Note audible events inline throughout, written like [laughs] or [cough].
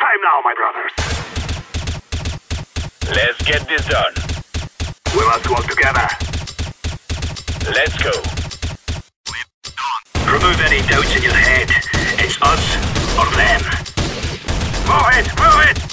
time now, my brothers. Let's get this done. We must work together. Let's go. Remove any doubts in your head. It's us or them. Move it, move it!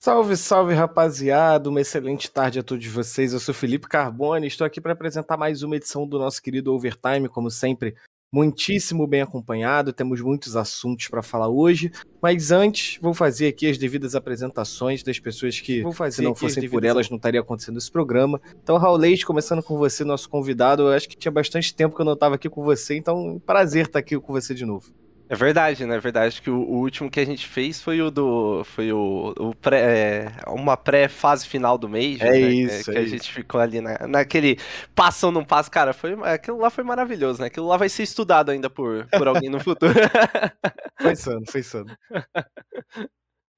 Salve, salve rapaziada, uma excelente tarde a todos vocês. Eu sou Felipe Carbone, estou aqui para apresentar mais uma edição do nosso querido Overtime, como sempre, muitíssimo bem acompanhado. Temos muitos assuntos para falar hoje, mas antes vou fazer aqui as devidas apresentações das pessoas que, vou fazer se não fossem por elas, não estaria acontecendo esse programa. Então, Raul Leite, começando com você, nosso convidado. Eu acho que tinha bastante tempo que eu não estava aqui com você, então prazer estar aqui com você de novo. É verdade, né? É verdade que o, o, último que a gente fez foi o do. Foi o, o pré, é, uma pré-fase final do mês. É né? isso. Que, é que a isso. gente ficou ali na, naquele passo ou não passo. Cara, foi, aquilo lá foi maravilhoso, né? Aquilo lá vai ser estudado ainda por, por alguém no futuro. [laughs] foi insano, foi insano.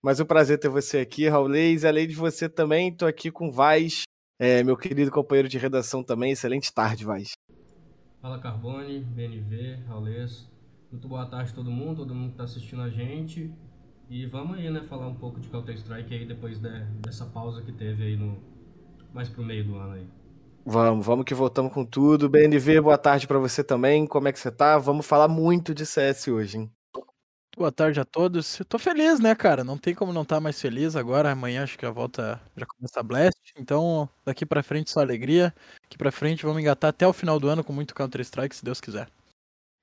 Mas um prazer ter você aqui, Raulês. Além de você também, tô aqui com o Vaz, é, meu querido companheiro de redação também. Excelente tarde, Vaz. Fala Carbone, BNV, Raulês. Muito boa tarde a todo mundo, todo mundo que está assistindo a gente. E vamos aí, né, falar um pouco de Counter-Strike aí depois de, dessa pausa que teve aí no mais pro meio do ano aí. Vamos, vamos que voltamos com tudo. BNV, boa tarde para você também. Como é que você tá? Vamos falar muito de CS hoje, hein? Boa tarde a todos. Eu tô feliz, né, cara? Não tem como não estar tá mais feliz agora. Amanhã acho que a volta já começa a Blast. Então, daqui para frente só alegria. Daqui para frente vamos engatar até o final do ano com muito Counter-Strike, se Deus quiser.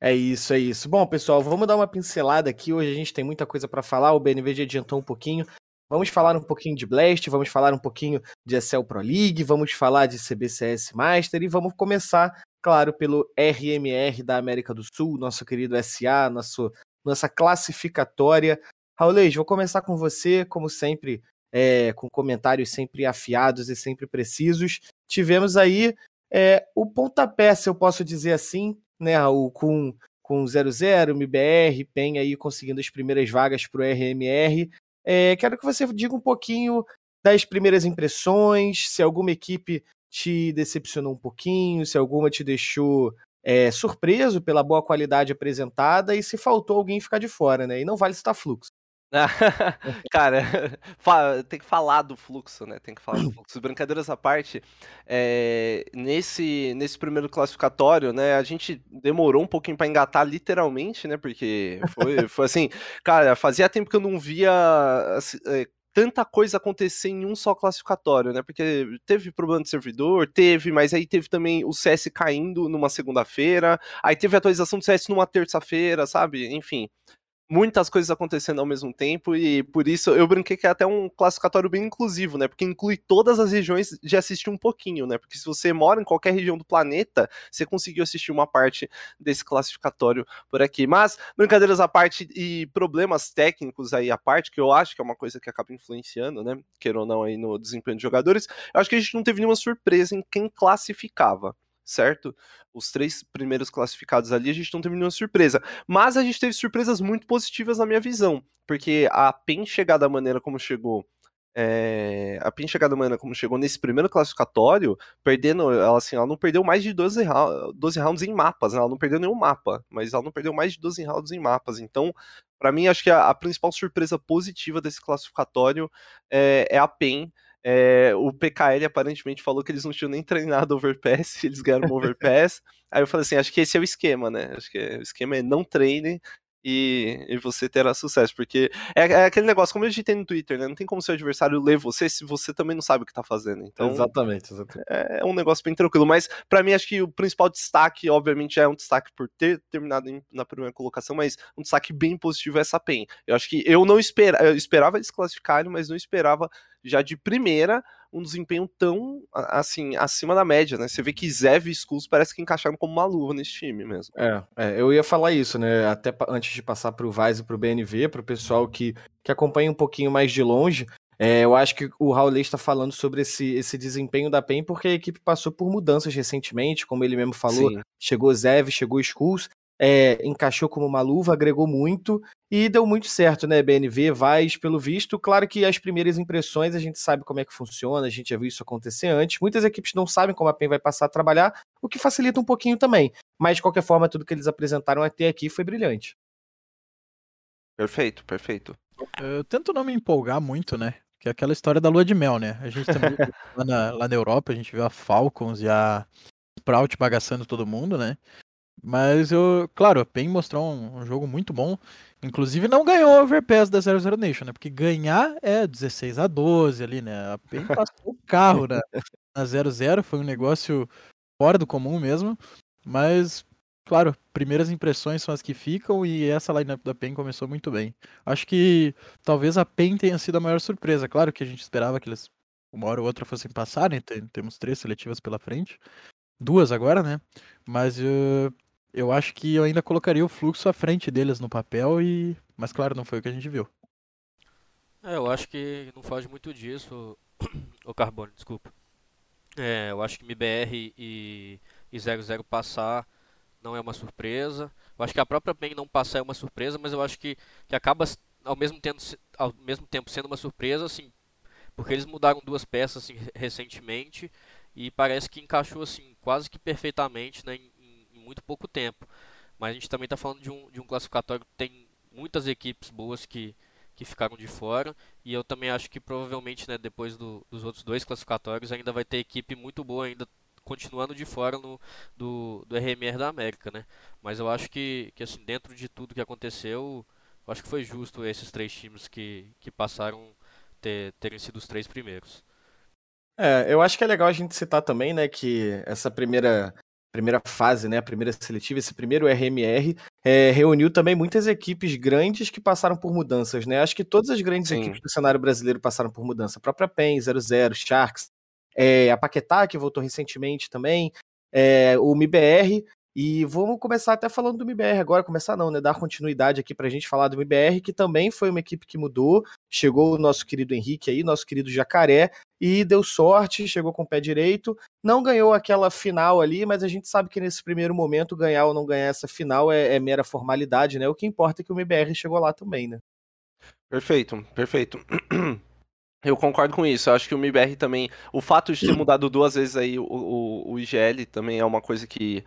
É isso, é isso. Bom, pessoal, vamos dar uma pincelada aqui. Hoje a gente tem muita coisa para falar. O BNV já adiantou um pouquinho. Vamos falar um pouquinho de Blast, vamos falar um pouquinho de ESL Pro League, vamos falar de CBCS Master e vamos começar, claro, pelo RMR da América do Sul, nosso querido SA, nosso, nossa classificatória. Raulês, vou começar com você, como sempre, é, com comentários sempre afiados e sempre precisos. Tivemos aí é, o pontapé, se eu posso dizer assim, né, Raul, com, com 00, MBR, PEN aí conseguindo as primeiras vagas para o RMR. É, quero que você diga um pouquinho das primeiras impressões, se alguma equipe te decepcionou um pouquinho, se alguma te deixou é, surpreso pela boa qualidade apresentada e se faltou alguém ficar de fora, né? E não vale citar fluxo. [laughs] Cara, [laughs] tem que falar do fluxo, né? Tem que falar do [clears throat] fluxo. Brincadeiras à parte, é, nesse, nesse primeiro classificatório, né? A gente demorou um pouquinho para engatar, literalmente, né? Porque foi, [laughs] foi assim, cara, fazia tempo que eu não via assim, é, tanta coisa acontecer em um só classificatório, né? Porque teve problema de servidor, teve, mas aí teve também o CS caindo numa segunda-feira, aí teve a atualização do CS numa terça-feira, sabe? Enfim muitas coisas acontecendo ao mesmo tempo e por isso eu brinquei que é até um classificatório bem inclusivo, né? Porque inclui todas as regiões de assistir um pouquinho, né? Porque se você mora em qualquer região do planeta, você conseguiu assistir uma parte desse classificatório por aqui. Mas brincadeiras à parte e problemas técnicos aí à parte, que eu acho que é uma coisa que acaba influenciando, né? Queira ou não aí no desempenho de jogadores, eu acho que a gente não teve nenhuma surpresa em quem classificava certo? Os três primeiros classificados ali, a gente não teve nenhuma surpresa. Mas a gente teve surpresas muito positivas na minha visão, porque a PEN chegar da maneira como chegou. É, a PEN chegar da maneira como chegou nesse primeiro classificatório, perdendo, ela assim, ela não perdeu mais de 12, 12 rounds em mapas, né? ela não perdeu nenhum mapa, mas ela não perdeu mais de 12 rounds em mapas, então para mim acho que a, a, principal surpresa positiva desse classificatório é, é a PEN, é, o PKL aparentemente falou que eles não tinham nem treinado overpass, [laughs] eles ganharam um overpass. Aí eu falei assim, acho que esse é o esquema, né? Acho que é, o esquema é não treine e, e você terá sucesso. Porque é, é, aquele negócio, como a gente tem no Twitter, né? Não tem como seu adversário ler você se você também não sabe o que tá fazendo. Então, exatamente, exatamente. É, é um negócio bem tranquilo. Mas para mim, acho que o principal destaque, obviamente, é um destaque por ter terminado em, na primeira colocação, mas um destaque bem positivo é essa PEN. Eu acho que eu não esperava, eu esperava desclassificarem, mas não esperava já de primeira um desempenho tão assim acima da média, né? Você vê que Zev e Skulls parece que encaixaram como uma luva nesse time mesmo. É, é eu ia falar isso, né? Até antes de passar para o Vaz e para o BNV, para o pessoal que, que acompanha um pouquinho mais de longe, é, eu acho que o Raul está falando sobre esse, esse desempenho da PEN porque a equipe passou por mudanças recentemente, como ele mesmo falou, Sim. chegou Zev, chegou Skulls, é, encaixou como uma luva, agregou muito e deu muito certo, né? BNV, Vaz, pelo visto. Claro que as primeiras impressões a gente sabe como é que funciona, a gente já viu isso acontecer antes. Muitas equipes não sabem como a PEN vai passar a trabalhar, o que facilita um pouquinho também. Mas, de qualquer forma, tudo que eles apresentaram até aqui foi brilhante. Perfeito, perfeito. Eu tento não me empolgar muito, né? Que é aquela história da lua de mel, né? A gente também [laughs] lá, na, lá na Europa, a gente viu a Falcons e a Sprout bagaçando todo mundo, né? Mas eu, claro, a PEN mostrou um, um jogo muito bom. Inclusive não ganhou o Overpass da 00 Nation, né? Porque ganhar é 16 a 12 ali, né? A PEN [laughs] passou o carro na, na 00, foi um negócio fora do comum mesmo. Mas, claro, primeiras impressões são as que ficam e essa lineup da PEN começou muito bem. Acho que talvez a PEN tenha sido a maior surpresa. Claro que a gente esperava que eles uma hora ou outra fossem passar, né? Tem- Temos três seletivas pela frente. Duas agora, né? Mas uh, eu acho que eu ainda colocaria o fluxo à frente deles no papel e. Mas claro, não foi o que a gente viu. É, eu acho que não foge muito disso, [clears throat] o Carbone, desculpa. É, eu acho que MBR e, e 00 passar não é uma surpresa. Eu acho que a própria PEN não passar é uma surpresa, mas eu acho que, que acaba ao mesmo, tempo, ao mesmo tempo sendo uma surpresa, assim, porque eles mudaram duas peças assim, re- recentemente e parece que encaixou assim quase que perfeitamente né, em muito pouco tempo. Mas a gente também está falando de um, de um classificatório que tem muitas equipes boas que, que ficaram de fora. E eu também acho que provavelmente, né, depois do- dos outros dois classificatórios, ainda vai ter equipe muito boa ainda continuando de fora no, do, do RMR da América, né? Mas eu acho que, que assim, dentro de tudo que aconteceu, eu acho que foi justo esses três times que, que passaram ter, terem sido os três primeiros. É, eu acho que é legal a gente citar também, né, que essa primeira, primeira fase, né, a primeira seletiva, esse primeiro RMR, é, reuniu também muitas equipes grandes que passaram por mudanças, né? Acho que todas as grandes Sim. equipes do cenário brasileiro passaram por mudança. A própria PEN, 00, Sharks, é, a Paquetá, que voltou recentemente também, é, o MIBR. E vamos começar até falando do MIBR agora, começar não, né? Dar continuidade aqui pra gente falar do MIBR, que também foi uma equipe que mudou. Chegou o nosso querido Henrique aí, nosso querido Jacaré, e deu sorte, chegou com o pé direito. Não ganhou aquela final ali, mas a gente sabe que nesse primeiro momento, ganhar ou não ganhar essa final é, é mera formalidade, né? O que importa é que o MBR chegou lá também, né? Perfeito, perfeito. [clears throat] Eu concordo com isso. Eu acho que o MIBR também. O fato de ter mudado duas vezes aí o, o, o IGL também é uma coisa que,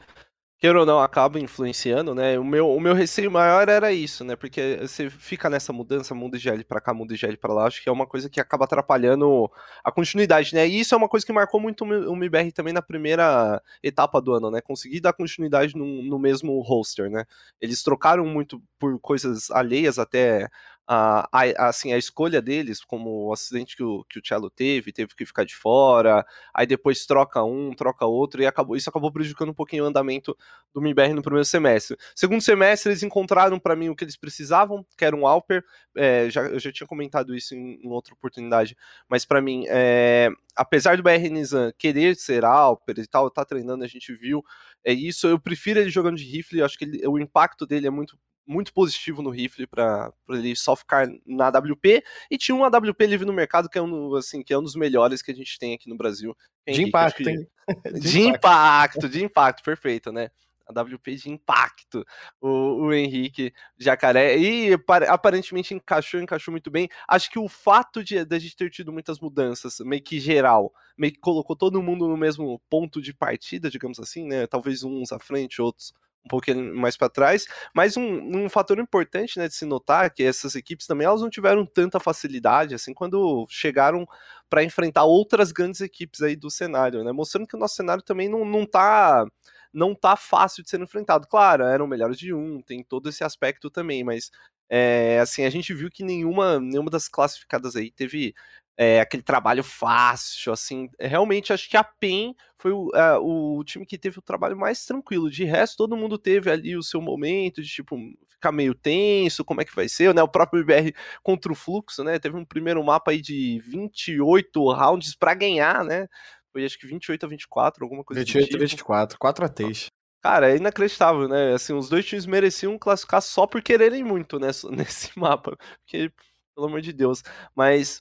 queira ou não, acaba influenciando, né? O meu, o meu receio maior era isso, né? Porque você fica nessa mudança, muda IGL pra cá, muda IGL pra lá. Acho que é uma coisa que acaba atrapalhando a continuidade, né? E isso é uma coisa que marcou muito o MIBR também na primeira etapa do ano, né? Conseguir dar continuidade no, no mesmo roster, né? Eles trocaram muito por coisas alheias até a, a- assim, a escolha deles, como o acidente que o, que o Cello teve, teve que ficar de fora, aí depois troca um, troca outro, e acabou, isso acabou prejudicando um pouquinho o andamento do MIBR no primeiro semestre. Segundo semestre, eles encontraram para mim o que eles precisavam, que era um Alper, é, já, eu já tinha comentado isso em, em outra oportunidade, mas para mim, é, apesar do BR Nizam querer ser Alper e tal, tá treinando, a gente viu, é isso, eu prefiro ele jogando de rifle, eu acho que ele- o impacto dele é muito muito positivo no rifle para ele só ficar na AWP e tinha um AWP livre no mercado que é um assim que é um dos melhores que a gente tem aqui no Brasil. De Henrique, impacto, que- hein? [laughs] De impacto, de impacto, perfeito, né? A WP de impacto, o, o Henrique Jacaré, e apare- aparentemente encaixou, encaixou muito bem. Acho que o fato de, de a gente ter tido muitas mudanças, meio que geral, meio que colocou todo mundo no mesmo ponto de partida, digamos assim, né? Talvez uns à frente, outros um pouquinho mais para trás, mas um, um fator importante, né, de se notar é que essas equipes também elas não tiveram tanta facilidade assim quando chegaram para enfrentar outras grandes equipes aí do cenário, né? Mostrando que o nosso cenário também não, não tá não tá fácil de ser enfrentado. Claro, eram melhores de um, tem todo esse aspecto também, mas é, assim, a gente viu que nenhuma, nenhuma das classificadas aí teve é, aquele trabalho fácil, assim, realmente acho que a PEN foi o, é, o time que teve o trabalho mais tranquilo, de resto todo mundo teve ali o seu momento de, tipo, ficar meio tenso, como é que vai ser, né, o próprio IBR contra o Fluxo, né, teve um primeiro mapa aí de 28 rounds para ganhar, né, foi acho que 28 a 24, alguma coisa 28 do e tipo. 24, 4 ATs. Cara, é inacreditável, né? Assim, os dois times mereciam classificar só por quererem muito [laughs] nesse mapa. Porque, pelo amor de Deus. Mas,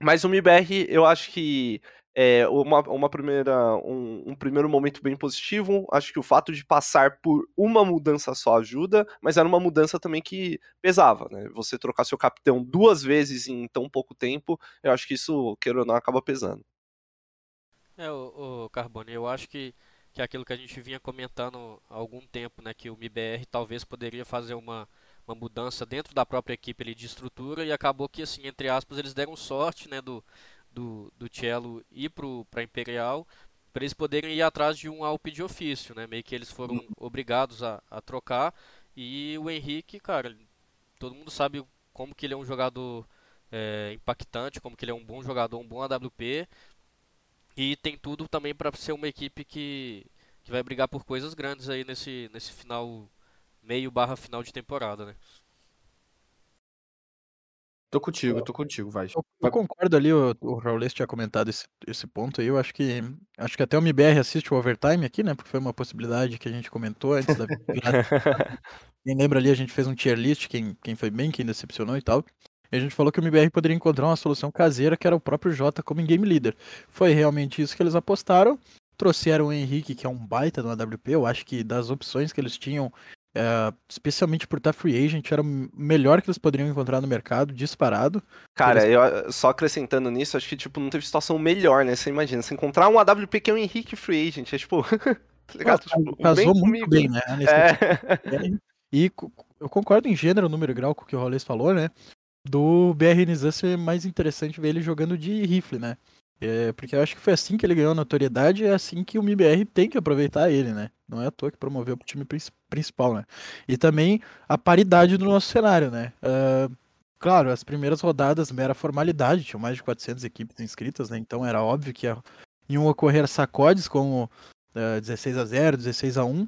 mas o MIBR, eu acho que é uma, uma primeira, um, um primeiro momento bem positivo. Acho que o fato de passar por uma mudança só ajuda, mas era uma mudança também que pesava, né? Você trocar seu capitão duas vezes em tão pouco tempo, eu acho que isso, queira ou não, acaba pesando. É, o, Carbone, eu acho que, que é aquilo que a gente vinha comentando há algum tempo, né, que o MIBR talvez poderia fazer uma, uma mudança dentro da própria equipe ali, de estrutura e acabou que, assim, entre aspas, eles deram sorte né, do, do, do Cello ir para Imperial para eles poderem ir atrás de um Alp de ofício, né? Meio que eles foram obrigados a, a trocar. E o Henrique, cara, todo mundo sabe como que ele é um jogador é, impactante, como que ele é um bom jogador, um bom AWP e tem tudo também para ser uma equipe que, que vai brigar por coisas grandes aí nesse, nesse final meio barra final de temporada, né? Tô contigo, tô contigo, vai. Eu, eu concordo ali, o, o Raulês tinha comentado esse, esse ponto aí. Eu acho que acho que até o MBR assiste o overtime aqui, né? Porque foi uma possibilidade que a gente comentou antes da. [laughs] quem lembra ali, a gente fez um tier list, quem, quem foi bem, quem decepcionou e tal. E a gente falou que o MBR poderia encontrar uma solução caseira, que era o próprio Jota como game leader. Foi realmente isso que eles apostaram. Trouxeram o Henrique, que é um baita no AWP. Eu acho que das opções que eles tinham, é, especialmente por estar free agent, era o melhor que eles poderiam encontrar no mercado, disparado. Cara, eles... eu só acrescentando nisso, acho que tipo, não teve situação melhor, né? Você imagina, você encontrar um AWP que é o Henrique free agent, é tipo. [laughs] tá ligado? tipo, casou muito comigo. bem, né? É. E eu concordo em gênero, número e grau com o que o Rollins falou, né? Do BR Nizam ser mais interessante ver ele jogando de rifle, né? É, porque eu acho que foi assim que ele ganhou notoriedade e é assim que o MBR tem que aproveitar ele, né? Não é à toa que promoveu pro time principal, né? E também a paridade do nosso cenário, né? Uh, claro, as primeiras rodadas mera formalidade, tinham mais de 400 equipes inscritas, né? Então era óbvio que iam ocorrer sacodes como uh, 16 a 0 16 a 1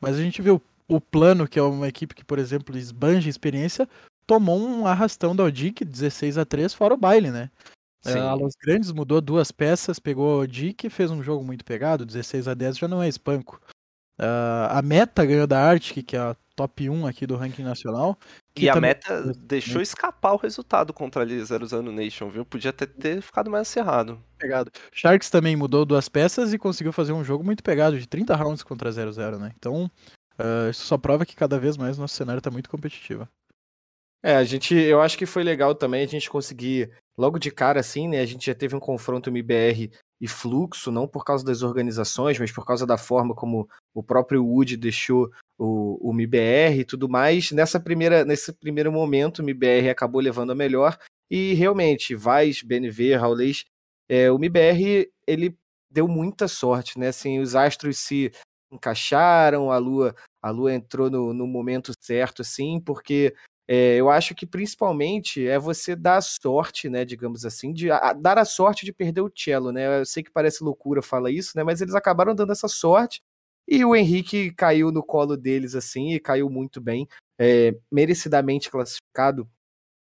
mas a gente viu o plano, que é uma equipe que, por exemplo, esbanja experiência, tomou um arrastão da Odic 16 a 3 fora o baile, né? A Los Grandes mudou duas peças, pegou o Dick e fez um jogo muito pegado, 16 a 10 já não é espanco. Uh, a Meta ganhou da Arctic, que é a top 1 aqui do ranking nacional. E a Meta deixou escapar o resultado contra a 00 Nation, viu? Podia ter, ter ficado mais acerrado. Pegado. Sharks também mudou duas peças e conseguiu fazer um jogo muito pegado, de 30 rounds contra a 00, né? Então, uh, isso só prova que cada vez mais nosso cenário está muito competitivo. É, a gente, eu acho que foi legal também a gente conseguir, logo de cara, assim, né? A gente já teve um confronto MBR e Fluxo, não por causa das organizações, mas por causa da forma como o próprio Wood deixou o, o MBR e tudo mais. Nessa primeira, nesse primeiro momento, o MBR acabou levando a melhor. E realmente, Vaz, BNV, Raulês, é, o MBR, ele deu muita sorte, né? Assim, os astros se encaixaram, a Lua, a Lua entrou no, no momento certo, assim, porque é, eu acho que principalmente é você dar a sorte, né, digamos assim, de a, dar a sorte de perder o cello, né? Eu sei que parece loucura falar isso, né? Mas eles acabaram dando essa sorte e o Henrique caiu no colo deles assim e caiu muito bem, é, merecidamente classificado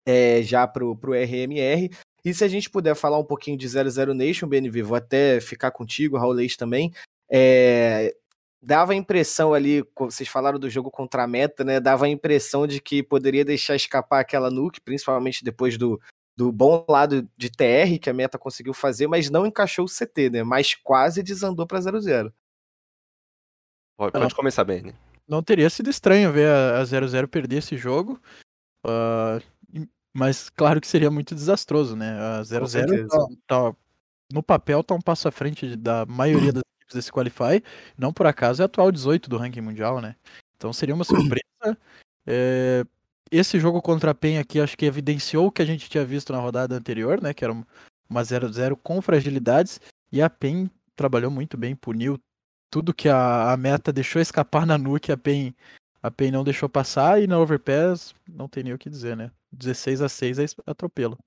é, já pro, pro RMR. E se a gente puder falar um pouquinho de 00 Nation, BNV, vou até ficar contigo, Raul Leite também. É, dava a impressão ali, vocês falaram do jogo contra a meta, né? Dava a impressão de que poderia deixar escapar aquela nuke, principalmente depois do, do bom lado de TR que a meta conseguiu fazer, mas não encaixou o CT, né? Mas quase desandou para 0-0. Pode, pode começar bem, né? Não teria sido estranho ver a 0-0 perder esse jogo. Uh, mas claro que seria muito desastroso, né? A 0-0 tá, tá, no papel tá um passo à frente da maioria [clears throat] das desse Qualify. Não por acaso é atual 18 do ranking mundial, né? Então seria uma surpresa. [clears throat] É, esse jogo contra a PEN aqui acho que evidenciou o que a gente tinha visto na rodada anterior, né? Que era uma 0-0 com fragilidades. E a PEN trabalhou muito bem, puniu tudo que a, a meta deixou escapar na nuke, a PEN, a PEN não deixou passar. E na Overpass não tem nem o que dizer, né? 16 a 6 é atropelo.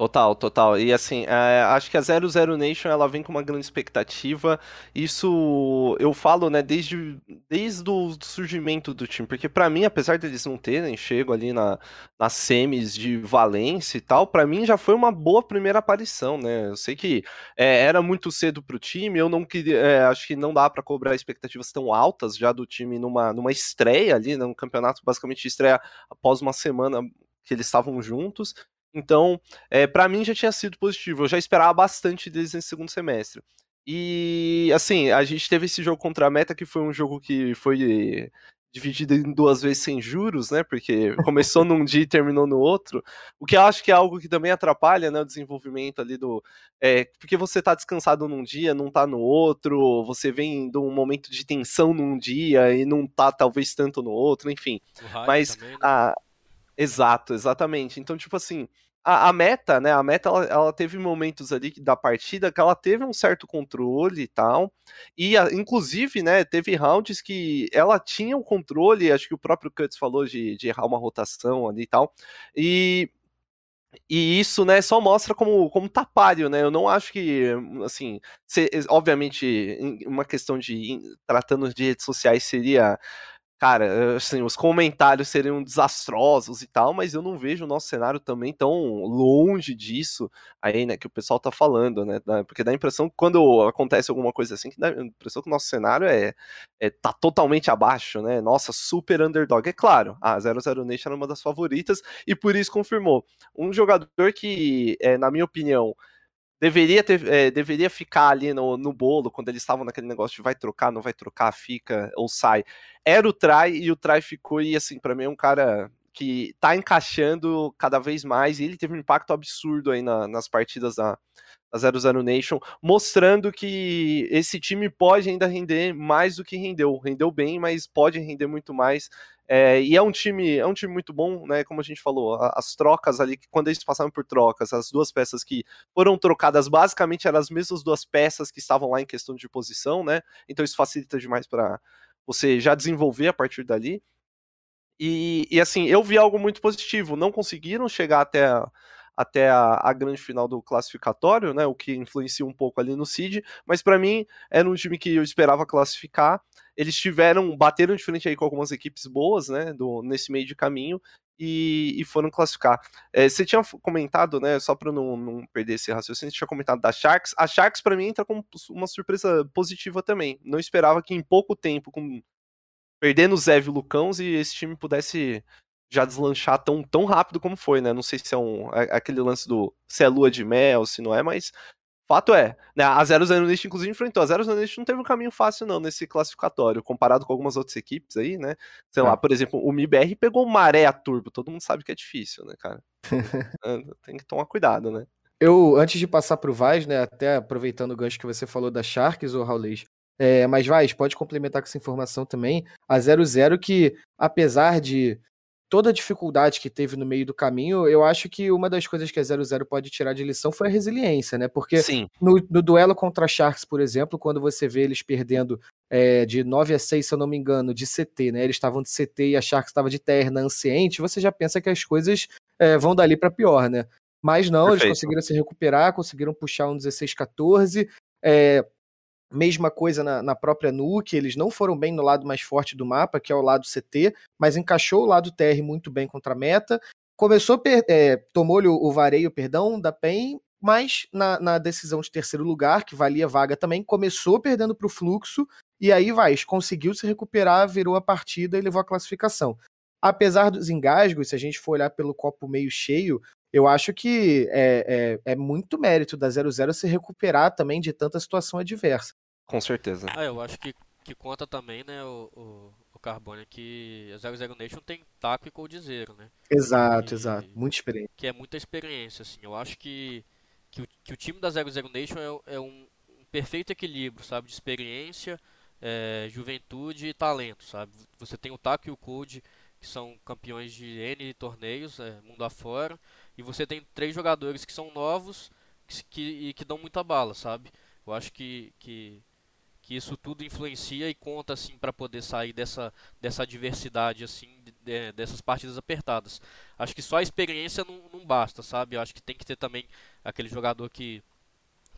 Total, total. E assim, é, acho que a 00 Nation ela vem com uma grande expectativa. Isso eu falo, né, desde, desde o surgimento do time, porque para mim, apesar deles não terem chego ali na, nas semis de Valência e tal, para mim já foi uma boa primeira aparição, né? Eu sei que é, era muito cedo pro time, eu não queria, é, acho que não dá para cobrar expectativas tão altas já do time numa, numa estreia ali, né, um campeonato basicamente estreia após uma semana que eles estavam juntos. Então, é, para mim já tinha sido positivo. Eu já esperava bastante deles nesse segundo semestre. E, assim, a gente teve esse jogo contra a Meta, que foi um jogo que foi dividida em duas vezes sem juros, né? Porque começou num dia e terminou no outro. O que eu acho que é algo que também atrapalha, né, o desenvolvimento ali do, é, porque você tá descansado num dia, não tá no outro, você vem de um momento de tensão num dia e não tá talvez tanto no outro, enfim. Mas também, né? a exato, exatamente. Então, tipo assim, a, a, meta, né? A meta, ela, ela, teve momentos ali da partida que ela teve um certo controle e tal. E, a, inclusive, né? Teve rounds que ela tinha o controle, acho que o próprio Cuts falou de, de errar uma rotação ali e tal. E. E isso, né, só mostra como, como tapário, né? Eu não acho que, assim, se, obviamente, uma questão de tratando de redes sociais seria cara, eh, assim, os comentários seriam desastrosos e tal, mas eu não vejo o nosso cenário também tão longe disso aí, né, que o pessoal tá falando, né, porque dá a impressão que quando acontece alguma coisa assim, que dá a impressão que o nosso cenário é, é tá totalmente abaixo, né, nossa, super underdog. É claro, a 00 Nation era uma das favoritas e por isso confirmou. Um jogador que, é, na minha opinião, deveria ter, é, deveria ficar ali no, no bolo quando eles estavam naquele negócio de vai trocar, não vai trocar, fica ou sai. Era o Try e o Try ficou e assim para mim é um cara que tá encaixando cada vez mais e ele teve um impacto absurdo aí na, nas partidas da, da 00 Nation, mostrando que esse time pode ainda render mais do que rendeu. Rendeu bem, mas pode render muito mais. É, e é um time, é um time muito bom, né? Como a gente falou, as trocas ali, quando eles passaram por trocas, as duas peças que foram trocadas basicamente eram as mesmas duas peças que estavam lá em questão de posição, né? Então isso facilita demais para você já desenvolver a partir dali. E, e, assim, eu vi algo muito positivo. Não conseguiram chegar até a, até a, a, grande final do classificatório, né? O que influencia um pouco ali no Cid, mas para mim era um time que eu esperava classificar. Eles tiveram, bateram de frente aí com algumas equipes boas, né? Do, nesse meio de caminho. E, e foram classificar. É, você tinha comentado, né? Só para não, não perder esse raciocínio, você tinha comentado da Sharks. A Sharks, para mim, entra como uma surpresa positiva também. Não esperava que em pouco tempo, com perdendo o Zev e o Lucãos, e esse time pudesse já deslanchar tão, tão rápido como foi, né? Não sei se é um é, aquele lance do se é lua de mel, se não é, mas fato é, né? A 00 Nation inclusive enfrentou. A 00 Nation não teve um caminho fácil não nesse classificatório, comparado com algumas outras equipes aí, né? Sei é. lá, por exemplo, o MIBR pegou maré a turbo, todo mundo sabe que é difícil, né, cara? [laughs] É, tem que tomar cuidado, né? Eu, antes de passar pro Vaz, né, até aproveitando o gancho que você falou da Sharks, ou Raulês, é, mas Vaz, pode complementar com essa informação também, a 00 que, apesar de toda a dificuldade que teve no meio do caminho, eu acho que uma das coisas que a 00 pode tirar de lição foi a resiliência, né? Porque no, no, duelo contra a Sharks, por exemplo, quando você vê eles perdendo é, de 9 a 6, se eu não me engano, de CT, né? Eles estavam de CT e a Sharks estava de terna anciente, você já pensa que as coisas é, vão dali para pior, né? Mas não, Perfeito. eles conseguiram se recuperar, conseguiram puxar um 16-14. É, Mesma coisa na, na, própria Nuke, eles não foram bem no lado mais forte do mapa, que é o lado CT, mas encaixou o lado TR muito bem contra a meta. Começou, é, tomou-lhe o, o, vareio, perdão, da PEN, mas na, na, decisão de terceiro lugar, que valia vaga também, começou perdendo para o fluxo, e aí vai, conseguiu se recuperar, virou a partida e levou a classificação. Apesar dos engasgos, se a gente for olhar pelo copo meio cheio, eu acho que é, é, é muito mérito da 00 se recuperar também de tanta situação adversa. Com certeza. Ah, eu acho que, que conta também, né, o, o, o Carbone, que a 00 Nation tem taco e coldzera, né? Exato, e, exato. Muita experiência. Que é muita experiência, assim. Eu acho que, que, o, que o time da 00 Nation é, é um, um, perfeito equilíbrio, sabe? De experiência, é, juventude e talento, sabe? Você tem o taco e o cold, que são campeões de N torneios, é, mundo afora. E você tem três jogadores que são novos que, que, que dão muita bala, sabe? Eu acho que, que que isso tudo influencia e conta assim para poder sair dessa, dessa diversidade assim de, dessas partidas apertadas. Acho que só a experiência não, não basta, sabe? Acho que tem que ter também aquele jogador que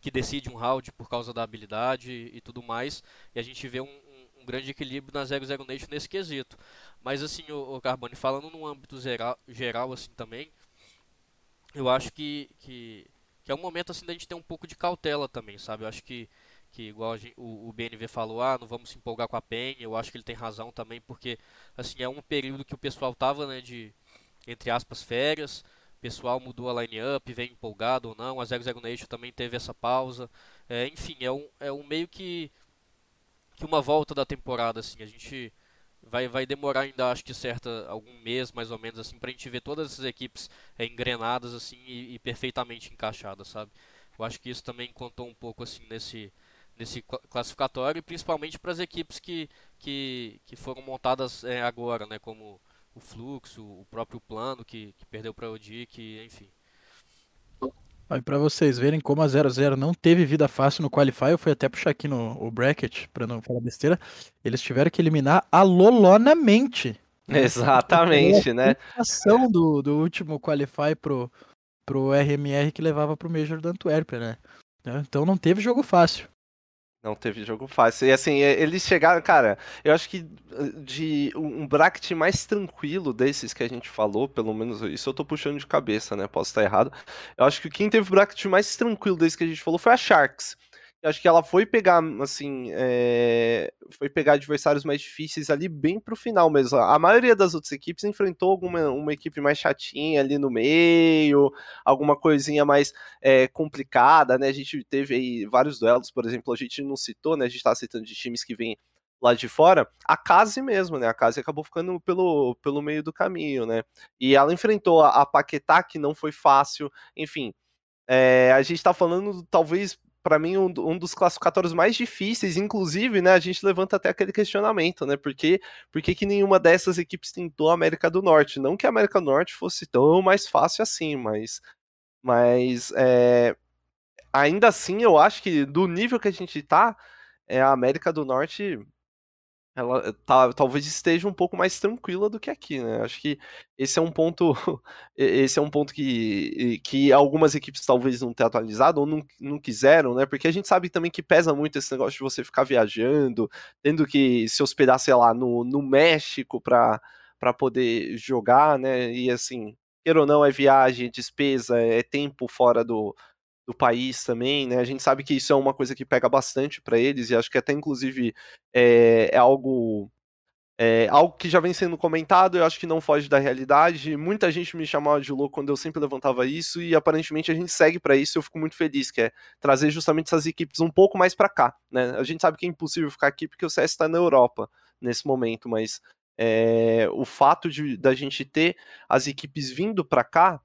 que decide um round por causa da habilidade e, e tudo mais. E a gente vê um, um, um, grande equilíbrio na 00 Nation nesse quesito. Mas assim, o, o Carbone, falando no âmbito geral, geral assim também, eu acho que, que, que é um momento assim da gente ter um pouco de cautela também, sabe? Eu acho que que igual gente, o, o, BNV falou, ah, não vamos se empolgar com a PEN, eu acho que ele tem razão também, porque assim, é um período que o pessoal tava, né, de, entre aspas, férias, o pessoal mudou a line-up, vem empolgado ou não, a 00 Nation também teve essa pausa, é, enfim, é um, é um meio que, que uma volta da temporada, assim, a gente vai, vai demorar ainda, acho que certa, algum mês mais ou menos, assim, pra gente ver todas essas equipes é, engrenadas, assim, e, e, perfeitamente encaixadas, sabe? Eu acho que isso também contou um pouco, assim, nesse, nesse classificatório, principalmente para as equipes que, que, que foram montadas é, agora, né? Como o Fluxo, o próprio Plano, que, que perdeu para o Odic, enfim. Para vocês verem como a 00 não teve vida fácil no Qualify, eu fui até puxar aqui no o bracket, para não falar besteira, eles tiveram que eliminar a Lolonamente. [laughs] Exatamente, né? A ação do, do último Qualify pro, pro RMR que levava pro Major da Antuérpia, né? Então não teve jogo fácil. Não teve jogo fácil. E assim, eles chegaram, cara, eu acho que de um bracket mais tranquilo desses que a gente falou, pelo menos isso eu tô puxando de cabeça, né? Posso estar errado. Eu acho que quem teve o bracket mais tranquilo desses que a gente falou foi a Sharks. Eu acho que ela foi pegar, assim, é... foi pegar adversários mais difíceis ali bem pro final mesmo. A maioria das outras equipes enfrentou alguma uma equipe mais chatinha ali no meio, alguma coisinha mais é, complicada, né? A gente teve aí vários duelos, por exemplo, a gente não citou, né? A gente tá citando de times que vêm lá de fora, a Case mesmo, né? A Case acabou ficando pelo, pelo meio do caminho, né? E ela enfrentou a, a Paquetá, que não foi fácil, enfim. É, a gente tá falando, talvez, para mim, um, um, dos classificatórios mais difíceis, inclusive, né, a gente levanta até aquele questionamento, né, por que, por que, que nenhuma dessas equipes tentou a América do Norte? Não que a América do Norte fosse tão mais fácil assim, mas, mas é, ainda assim, eu acho que do nível que a gente tá, é, a América do Norte ela tá, talvez esteja um pouco mais tranquila do que aqui, né? Acho que esse é um ponto, [laughs] esse é um ponto que, que algumas equipes talvez não tenham atualizado ou não, não quiseram, né? Porque a gente sabe também que pesa muito esse negócio de você ficar viajando, tendo que se hospedar, sei lá, no, no México para para poder jogar, né? E assim, queira ou não, é viagem, é despesa, é tempo fora do, do país também, né? A gente sabe que isso é uma coisa que pega bastante para eles e acho que até inclusive é, é algo é, algo que já vem sendo comentado, eu acho que não foge da realidade. Muita gente me chamava de louco quando eu sempre levantava isso e aparentemente a gente segue para isso. E eu fico muito feliz que é trazer justamente essas equipes um pouco mais para cá, né? A gente sabe que é impossível ficar aqui porque o CS está na Europa nesse momento, mas é, o fato de da gente ter as equipes vindo para cá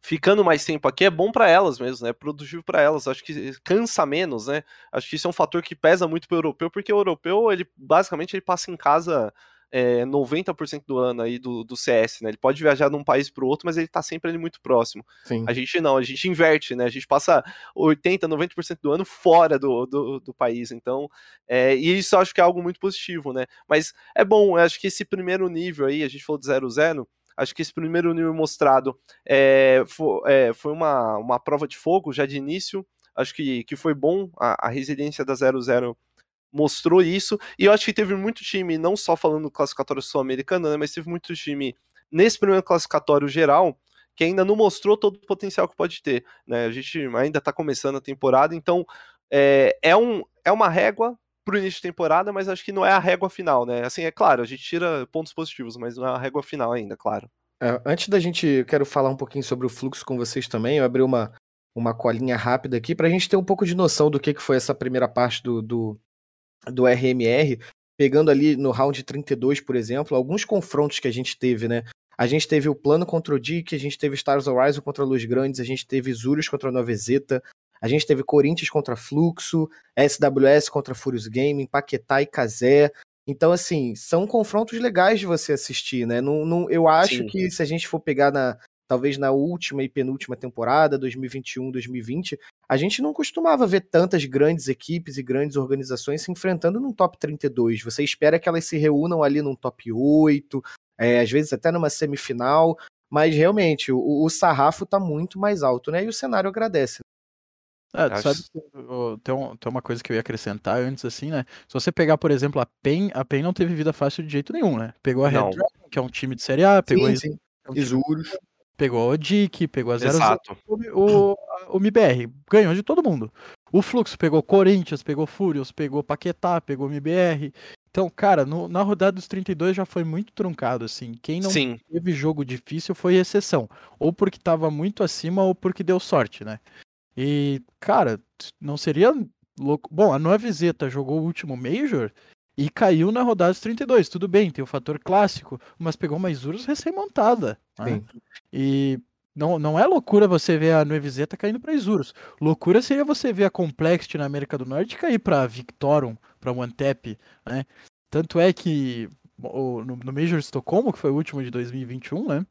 ficando mais tempo aqui é bom para elas mesmo, né? Produtivo para elas. Acho que cansa menos, né? Acho que isso é um fator que pesa muito para o europeu, porque o europeu, ele basicamente ele passa em casa é, 90% do ano aí do, do CS, né? Ele pode viajar de um país para o outro, mas ele tá sempre ali muito próximo. Sim. A gente não, a gente inverte, né? A gente passa 80, 90% do ano fora do, do, do país. Então, é, e isso acho que é algo muito positivo, né? Mas é bom, acho que esse primeiro nível aí, a gente falou de 0-0, Acho que esse primeiro nível mostrado é, foi, é, foi uma, uma prova de fogo já de início. Acho que, que foi bom a, a resiliência da 0-0 mostrou isso. E eu acho que teve muito time, não só falando do classificatório sul-americano, né, mas teve muito time nesse primeiro classificatório geral que ainda não mostrou todo o potencial que pode ter. Né? A gente ainda está começando a temporada, então é, é, um, é uma régua pro início de temporada, mas acho que não é a régua final, né? Assim, é claro, a gente tira pontos positivos, mas não é a régua final ainda, claro. É, antes da gente, eu quero falar um pouquinho sobre o fluxo com vocês também. Eu abri uma, uma colinha rápida aqui para a gente ter um pouco de noção do que, que foi essa primeira parte do, do, do RMR. Pegando ali no round 32, por exemplo, alguns confrontos que a gente teve, né? A gente teve o Plano contra o Dick, a gente teve Stars Horizon contra Luz Grandes, a gente teve Zurius contra a Novezeta, a gente teve Corinthians contra Fluxo, SWS contra Furious Gaming, Paquetá e Kazé. Então, assim, são confrontos legais de você assistir, né? Não, não, eu acho Sim. que se a gente for pegar na, talvez na última e penúltima temporada, 2021, 2020, a gente não costumava ver tantas grandes equipes e grandes organizações se enfrentando num top 32. Você espera que elas se reúnam ali num top 8, é, às vezes até numa semifinal, mas realmente o, o sarrafo está muito mais alto, né? E o cenário agradece. É, Acho... sabe, tem, um, tem uma coisa que eu ia acrescentar antes, assim, né? Se você pegar, por exemplo, a PEN, a PEN não teve vida fácil de jeito nenhum, né? Pegou a Red Dragon, que é um time de Série A, pegou sim, sim. É um Isurus. Pegou a Odic, pegou a 00, o, o, o MBR, ganhou de todo mundo. O Fluxo pegou Corinthians, pegou Furious, pegou Paquetá, pegou MBR. Então, cara, no, na rodada dos 32 já foi muito truncado, assim. Quem não Sim. teve jogo difícil foi exceção. Ou porque tava muito acima ou porque deu sorte, né? E, cara, não seria louco. Bom, a Nova Zeta jogou o último Major e caiu na rodada dos 32. Tudo bem, tem o fator clássico, mas pegou uma Isurus recém-montada. Né? E não, não é loucura você ver a Nueviseta caindo para Isurus. Loucura seria você ver a Complexity na América do Norte cair para Victorum, para One né? Tanto é que no, no Major Estocolmo, que foi o último de 2021, né?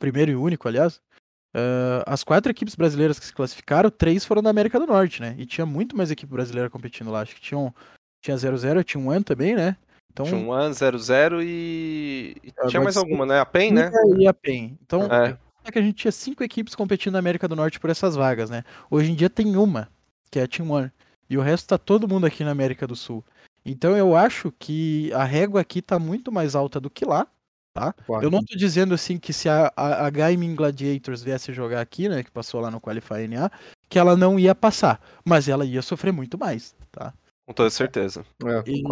Primeiro e único, aliás. Ah, as quatro equipes brasileiras que se classificaram, três foram da América do Norte, né? E tinha muito mais equipe brasileira competindo lá. Acho que tinham, tinha 0-0, tinha um AN também, né? Então, Tinha um 1, 0, 0 e. e Agora tinha mais alguma, né? A PEN, né? e a PEN. Então, É. é que a gente tinha cinco equipes competindo na América do Norte por essas vagas, né? Hoje em dia tem uma, que é a Team One. E o resto tá todo mundo aqui na América do Sul. Então eu acho que a régua aqui tá muito mais alta do que lá, tá? Eu não tô dizendo assim que se a, a, a Gaming Gladiators viesse jogar aqui, né, que passou lá no Qualify NA, que ela não ia passar, mas ela ia sofrer muito mais, tá? Com toda certeza. É, E,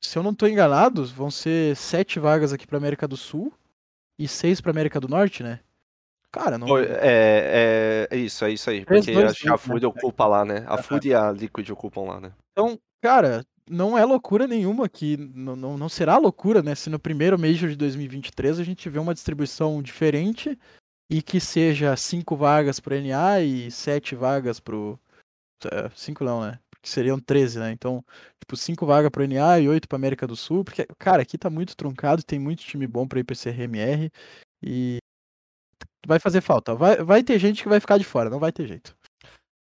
se eu não tô enganado, vão ser sete vagas aqui pra América do Sul e seis pra América do Norte, né? Cara, não. É, é, é isso, é isso aí. Três, Porque dois, acho que a dois, né? Food ocupa lá, né? A. Food e a Liquid ocupam lá, né? Então, cara, não é loucura nenhuma que não, não, não será loucura, né? Se no primeiro Major de 2023 a gente vê uma distribuição diferente e que seja cinco vagas pro NA e sete vagas pro. é, Cinco não, né? Porque seriam 13, né? Então, tipo, cinco vagas pro NA e oito pra América do Sul. Porque, cara, aqui tá muito truncado, tem muito time bom pra ir pra esse RMR e vai fazer falta. Vai, vai ter gente que vai ficar de fora, não vai ter jeito.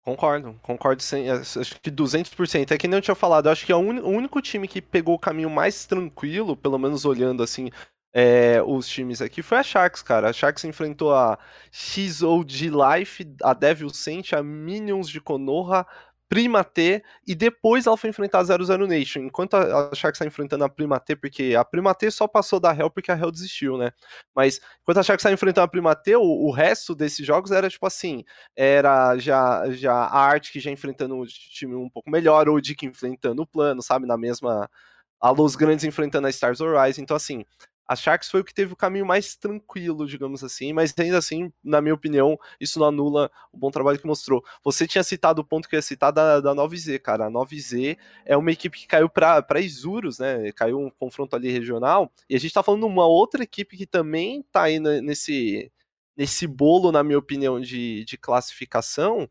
Concordo, concordo sem, acho que 200%. É que nem eu tinha falado, acho que é o o único time que pegou o caminho mais tranquilo, pelo menos olhando assim, é, os times aqui, foi a Sharks, cara. A Sharks enfrentou a XOG Life, a Devil Saint, a Minions de Konoha, Prima T, e depois ela foi enfrentar a 00 Nation. Enquanto a Sharks tá enfrentando a Prima T, porque a Prima T só passou da Hell porque a Hell desistiu, né? Mas enquanto a Sharks tá enfrentando a Prima T, o, o resto desses jogos era tipo assim, era já, já a que já enfrentando um time um pouco melhor, ou o Dick enfrentando o plano, sabe? Na mesma. A Los Grandes enfrentando a Stars Horizon. Então, assim, a Sharks foi o que teve o caminho mais tranquilo, digamos assim, mas ainda assim, na minha opinião, isso não anula o bom trabalho que mostrou. Você tinha citado o ponto que eu ia citar da, da 9Z, cara. A 9Z é uma equipe que caiu para Isurus, né? Caiu um confronto ali regional, e a gente tá falando uma outra equipe que também tá aí nesse, nesse bolo, na minha opinião, de, de classificação.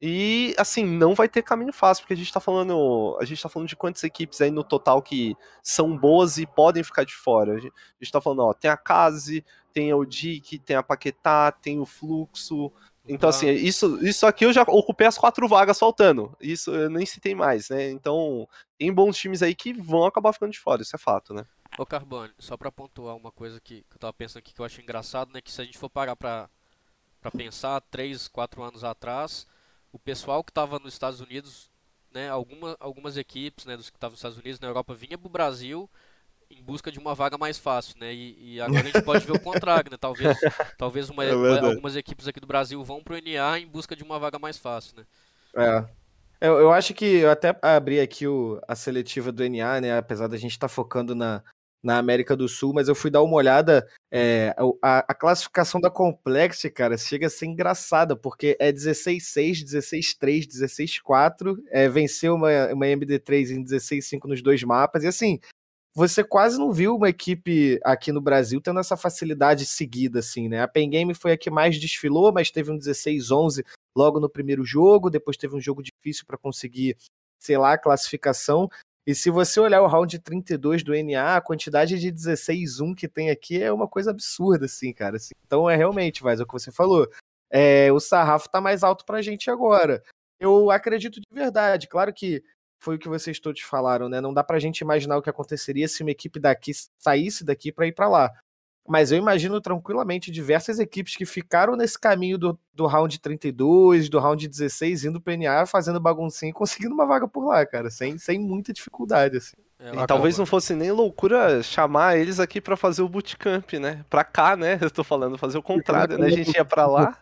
E assim, não vai ter caminho fácil, porque a gente tá falando. A gente tá falando de quantas equipes aí no total que são boas e podem ficar de fora. A gente, a gente tá falando, ó, tem a Case, tem o Dick, tem a Paquetá, tem o Fluxo. Então, assim, isso, isso aqui eu já ocupei as quatro vagas faltando. Isso eu nem citei mais, né? Então, tem bons times aí que vão acabar ficando de fora, isso é fato, né? Ô Carbone, só pra pontuar uma coisa que, que eu tava pensando aqui que eu acho engraçado, né? Que se a gente for parar pra, pra pensar, 3, 4 anos atrás, o pessoal que tava nos Estados Unidos, né? Alguma, algumas equipes, né? Dos que estavam nos Estados Unidos, na Europa, vinha pro Brasil em busca de uma vaga mais fácil, né? E, e agora a gente pode ver o contrário, né? Talvez, [laughs] talvez uma- É algumas equipes aqui do Brasil vão pro NA em busca de uma vaga mais fácil, né? É. Eu, eu acho que eu até abri aqui o, a seletiva do NA, né? Apesar da gente estar focando na, na América do Sul, mas eu fui dar uma olhada. é, a, a classificação da Complexity, cara, chega a ser engraçada, porque é 16-6, 16-3, 16-4. É, venceu uma, uma MD3 em 16-5 nos dois mapas. E assim, você quase não viu uma equipe aqui no Brasil tendo essa facilidade seguida, assim, né? A Pen Game foi a que mais desfilou, mas teve um 16-11 logo no primeiro jogo, depois teve um jogo difícil para conseguir, sei lá, a classificação. E se você olhar o round 32 do NA, a quantidade de 16-1 que tem aqui é uma coisa absurda, assim, cara. assim. Então é realmente, mas é o que você falou. É, o sarrafo tá mais alto pra gente agora. Eu acredito de verdade. Claro que foi o que vocês todos falaram, né? Não dá pra gente imaginar o que aconteceria se uma equipe daqui saísse daqui para ir para lá. Mas eu imagino tranquilamente diversas equipes que ficaram nesse caminho do, do round 32, do round 16, indo pro NA, fazendo baguncinha e conseguindo uma vaga por lá, cara, sem, sem muita dificuldade, assim. É, E talvez não fosse nem loucura chamar eles aqui pra fazer o bootcamp, né? Pra cá, né? [laughs] Eu tô falando, fazer o contrário, né? A gente ia pra lá.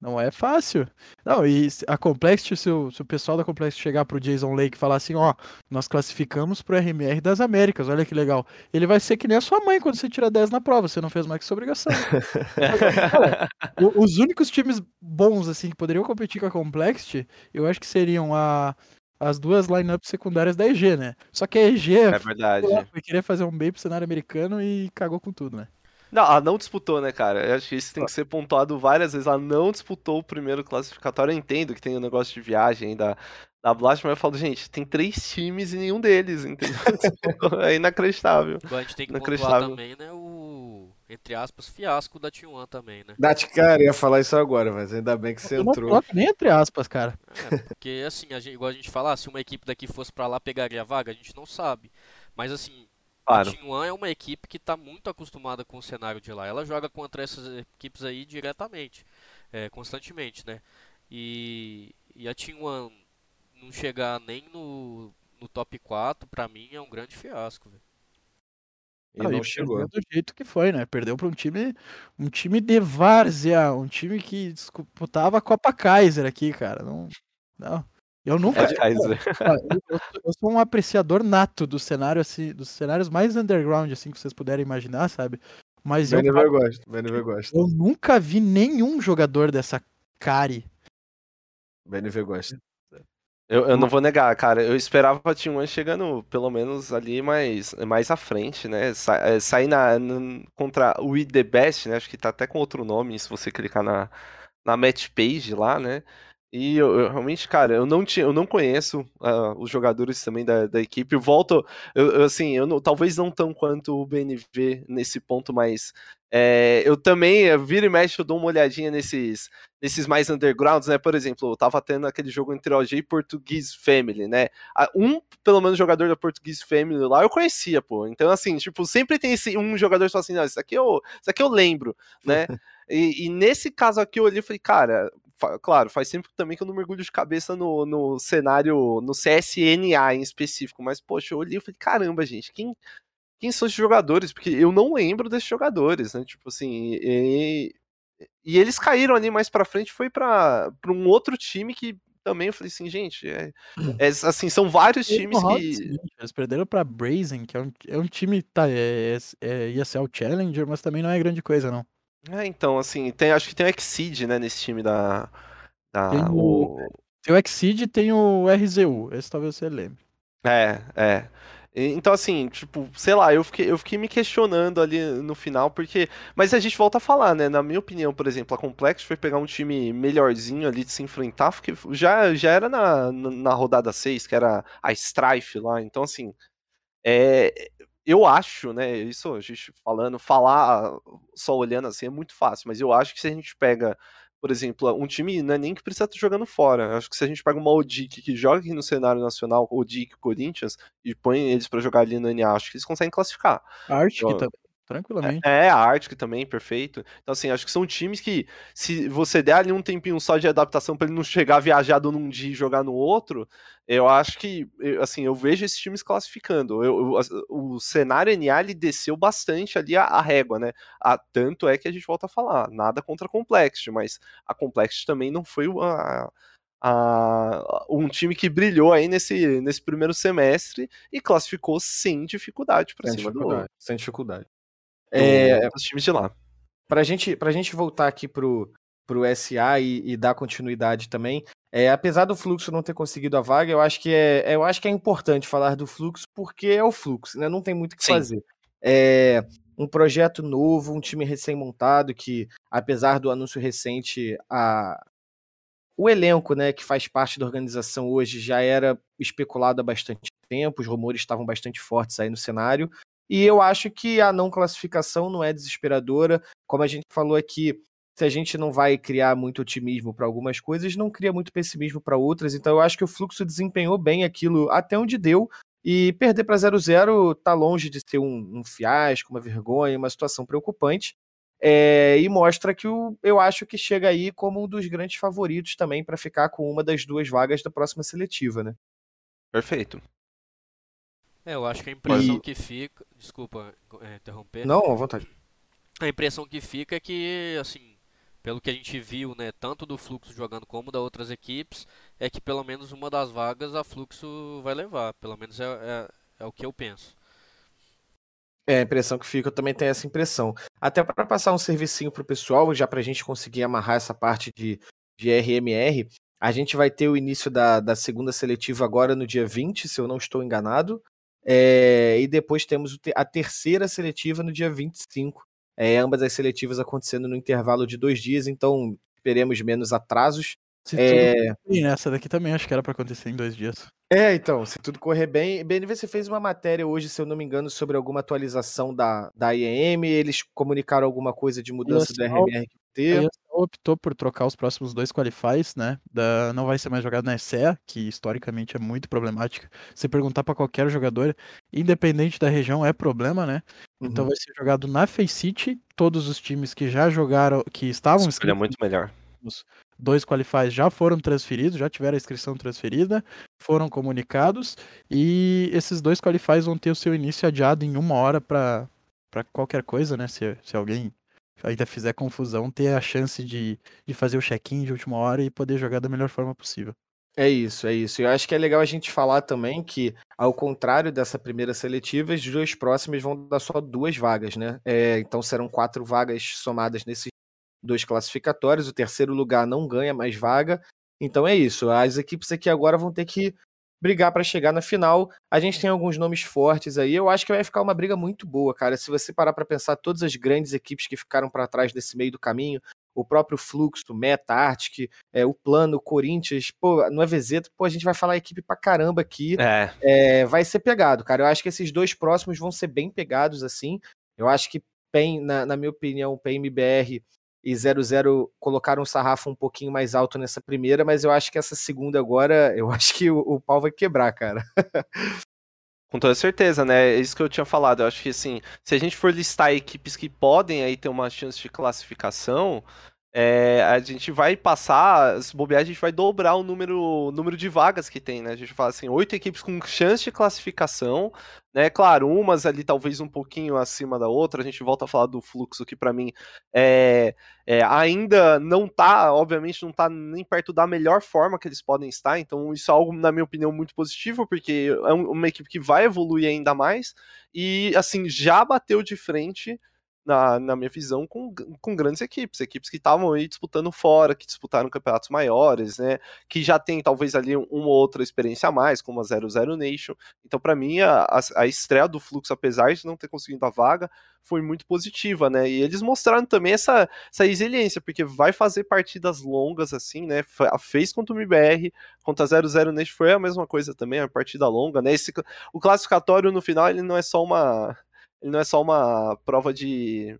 Não é fácil. Não, e a Complexity, se o, se o pessoal da Complexity chegar pro Jason Lake e falar assim, ó, nós classificamos pro RMR das Américas, olha que legal. Ele vai ser que nem a sua mãe quando você tira 10 na prova, você não fez mais que sua obrigação. [laughs] Cara, os únicos times bons, assim, que poderiam competir com a Complexity, eu acho que seriam a, as duas lineups secundárias da EG, né? Só que a EG É verdade. foi querer fazer um bem pro cenário americano e cagou com tudo, né? Não, ela não disputou, né, cara? Eu acho que isso tem que ser pontuado várias vezes. Ela não disputou o primeiro classificatório. Eu entendo que tem o um negócio de viagem da, da Blast, mas eu falo, gente, tem três times e nenhum deles, entendeu? [laughs] é inacreditável. A gente tem que pontuar Inacreditável. também, né, o, entre aspas, fiasco da T1 também, né? Dati, cara, eu ia falar isso agora, mas ainda bem que você Eu não entrou. coloco nem entre aspas, cara. É, porque assim, a gente, igual a gente fala, se uma equipe daqui fosse pra lá, pegaria a vaga, a gente não sabe. Mas assim, Claro. a T1 é uma equipe que tá muito acostumada com o cenário de lá. Ela joga contra essas equipes aí diretamente, é, constantemente, né? E, e a T1 não chegar nem no, no top 4, pra mim é um grande fiasco, velho. E não e chegou. perdeu do jeito que foi, né? Perdeu pra um time, um time de várzea, um time que disputava a Copa Kaiser aqui, cara. Não, não. Eu nunca, É, Kaiser. Ó, eu, eu sou- eu sou um apreciador nato do cenário assim, dos cenários mais underground assim que vocês puderem imaginar, sabe? Mas eu, BNV gosta, BNV gosta. eu nunca vi nenhum jogador dessa cari. BNV gosta. Eu, eu não vou negar, cara. Eu esperava a Team One chegando pelo menos ali mais, mais à frente, né? Sa é, sair na, n- contra o We The Best, né? Acho que tá até com outro nome se você clicar na, na match page lá, né? E eu, eu realmente, cara, eu não tinha, eu não conheço ah, os jogadores também da, da equipe. Eu volto, eu, eu, assim, eu não- talvez não tão quanto o BNV nesse ponto, mas é, eu também eh, vira e mexe, eu dou uma olhadinha nesses, nesses mais undergrounds, né? Por exemplo, eu tava tendo aquele jogo entre OG e Portuguese Family, né? Ah, Um, pelo menos, jogador da Portuguese Family lá eu conhecia, pô. Então, assim, tipo, sempre tem esse um jogador que fala assim, não, isso aqui eu, isso aqui eu lembro, né? [laughs] E, e nesse caso aqui eu olhei e falei, cara, claro, faz tempo também que eu não mergulho de cabeça no, no cenário, no CSNA em específico, mas, poxa, eu olhei e falei, caramba, gente, quem, quem são esses jogadores? Porque eu não lembro desses jogadores, né? Tipo assim, e, e eles caíram ali mais pra frente, foi pra pra um outro time que também eu falei assim, gente, é, é, assim, são vários times que. Eles perderam pra Brazen, que é um, é um time tá, é, é- é- ia ser o Challenger, mas também não é grande coisa, não. É, então, assim, tem, acho que tem o Exceed, né, nesse time da. da Tem o- o- Tem o Exceed e tem o RZU, esse talvez você lembre. É, é. Então, assim, tipo, sei lá, eu fiquei, eu fiquei me questionando ali no final, porque. Mas a gente volta a falar, né? Na minha opinião, por exemplo, a Complex foi pegar um time melhorzinho ali de se enfrentar, porque já, já era na, na, na rodada 6, que era a Strife lá. Então, assim, é, eu acho, né? Isso a gente falando, falar só olhando assim é muito fácil, mas eu acho que se a gente pega, por exemplo, um time não é nem que precisa estar jogando fora. Eu acho que se a gente pega uma Odic que joga aqui no cenário nacional, Odic Corinthians, e põe eles pra jogar ali no NA, acho que eles conseguem classificar. Arctic Eu- também, tranquilamente. É, a Arctic também, perfeito. Então, assim, acho que são times que, se você der ali um tempinho só de adaptação pra ele não chegar viajado num dia e jogar no outro, eu acho que, eu- assim, eu vejo esses times classificando. Eu- eu- o cenário NA, ele desceu bastante ali a, a régua, né? Ah, tanto é que a gente volta a falar, nada contra a Complexity, mas a Complexity também não foi a, a- um time que brilhou aí nesse, nesse primeiro semestre e classificou sem dificuldade pra Sem cima do, dificuldade. Sem dificuldade. É, dos times de lá. pra gente, pra gente voltar aqui pro, pro SA e, e dar continuidade também, é, apesar do fluxo não ter conseguido a vaga, eu acho que é, eu acho que é importante falar do fluxo porque é o fluxo, né? Não tem muito o que Sim. fazer. É um projeto novo, um time recém-montado que, apesar do anúncio recente, a o elenco, né, que faz parte da organização hoje já era especulado há bastante tempo, os rumores estavam bastante fortes aí no cenário. E eu acho que a não classificação não é desesperadora. Como a gente falou aqui, se a gente não vai criar muito otimismo para algumas coisas, não cria muito pessimismo para outras. Então eu acho que o fluxo desempenhou bem aquilo até onde deu. E perder para 0-0 tá longe de ser um, um fiasco, uma vergonha, uma situação preocupante. É, e mostra que o, eu acho que chega aí como um dos grandes favoritos também para ficar com uma das duas vagas da próxima seletiva, né? Perfeito. É, eu acho que a impressão E- que fica. Desculpa é, interromper. Não, à vontade. A impressão que fica é que, assim, pelo que a gente viu, né, tanto do Fluxo jogando como das outras equipes, é que pelo menos uma das vagas a Fluxo vai levar. Pelo menos é, é, é o que eu penso. É, a impressão que fica, eu também tenho essa impressão. Até para passar um servicinho pro pessoal, já pra gente conseguir amarrar essa parte de, de RMR, A gente vai ter o início da, da segunda seletiva agora no dia 20, se eu não estou enganado. É, e depois temos a terceira seletiva no dia 25. É, ambas as seletivas acontecendo no intervalo de dois dias, então esperemos menos atrasos. Se É. bem, né? Essa daqui também acho que era pra acontecer em dois dias. É, então, se tudo correr bem. BNV, você fez uma matéria hoje, se eu não me engano, sobre alguma atualização da, da IEM. Eles comunicaram alguma coisa de mudança do RMR que. ESL optou por trocar os próximos dois qualifies, né? Da, não vai ser mais jogado na ESEA, que historicamente é muito problemática. Se perguntar pra qualquer jogador, independente da região, é problema, né? Então Uhum. vai ser jogado na Faceit. Todos os times que já jogaram, que estavam Escolha muito melhor. nos dois qualifies já foram transferidos, já tiveram a inscrição transferida, foram comunicados e esses dois qualifies vão ter o seu início adiado em uma hora para qualquer coisa, né? Se, se alguém ainda fizer confusão, ter a chance de, de fazer o check-in de última hora e poder jogar da melhor forma possível. É isso, é isso. Eu acho que é legal a gente falar também que, ao contrário dessa primeira seletiva, os dois próximos vão dar só duas vagas, né? É, então serão quatro vagas somadas nesses dois classificatórios. O terceiro lugar não ganha mais vaga. Então é isso. As equipes aqui agora vão ter que brigar para chegar na final. A gente tem alguns nomes fortes aí. Eu acho que vai ficar uma briga muito boa, cara. Se você parar para pensar todas as grandes equipes que ficaram para trás desse meio do caminho, o próprio Fluxo, Meta, Arctic, é, o Plano, o Corinthians, pô, no EVZ, pô, a gente vai falar equipe pra caramba aqui. É, É, vai ser pegado, cara. Eu acho que esses dois próximos vão ser bem pegados, assim. Eu acho que PEN, na, na minha opinião, PMBR e 00 colocaram o sarrafo um pouquinho mais alto nessa primeira, mas eu acho que essa segunda agora, eu [laughs] acho que o, o pau vai quebrar, cara. Com toda certeza, né? É isso que eu tinha falado. Eu acho que assim, se a gente for listar equipes que podem aí ter uma chance de classificação, é, a gente vai passar, se bobear, a gente vai dobrar o número, o número de vagas que tem, né? A gente fala assim, oito equipes com chance de classificação, né? Claro, umas ali talvez um pouquinho acima da outra. A gente volta a falar do fluxo que para mim é, é, ainda não tá, obviamente, não tá nem perto da melhor forma que eles podem estar. Então, isso é algo, na minha opinião, muito positivo, porque é um- uma equipe que vai evoluir ainda mais e, assim, já bateu de frente. Na, na minha visão, com, com grandes equipes, equipes que estavam aí disputando fora, que disputaram campeonatos maiores, né? Que já tem talvez ali uma ou outra experiência a mais, como a 00 Nation. Então, para mim, a, a, a estreia do Fluxo, apesar de não ter conseguido a vaga, foi muito positiva, né? E eles mostraram também essa, essa resiliência, porque vai fazer partidas longas assim, né? Fe- Fez contra o MBR, contra a 00 Nation foi a mesma coisa também, uma partida longa, né? Esse, o classificatório no final, ele não é só uma ele não é só uma prova de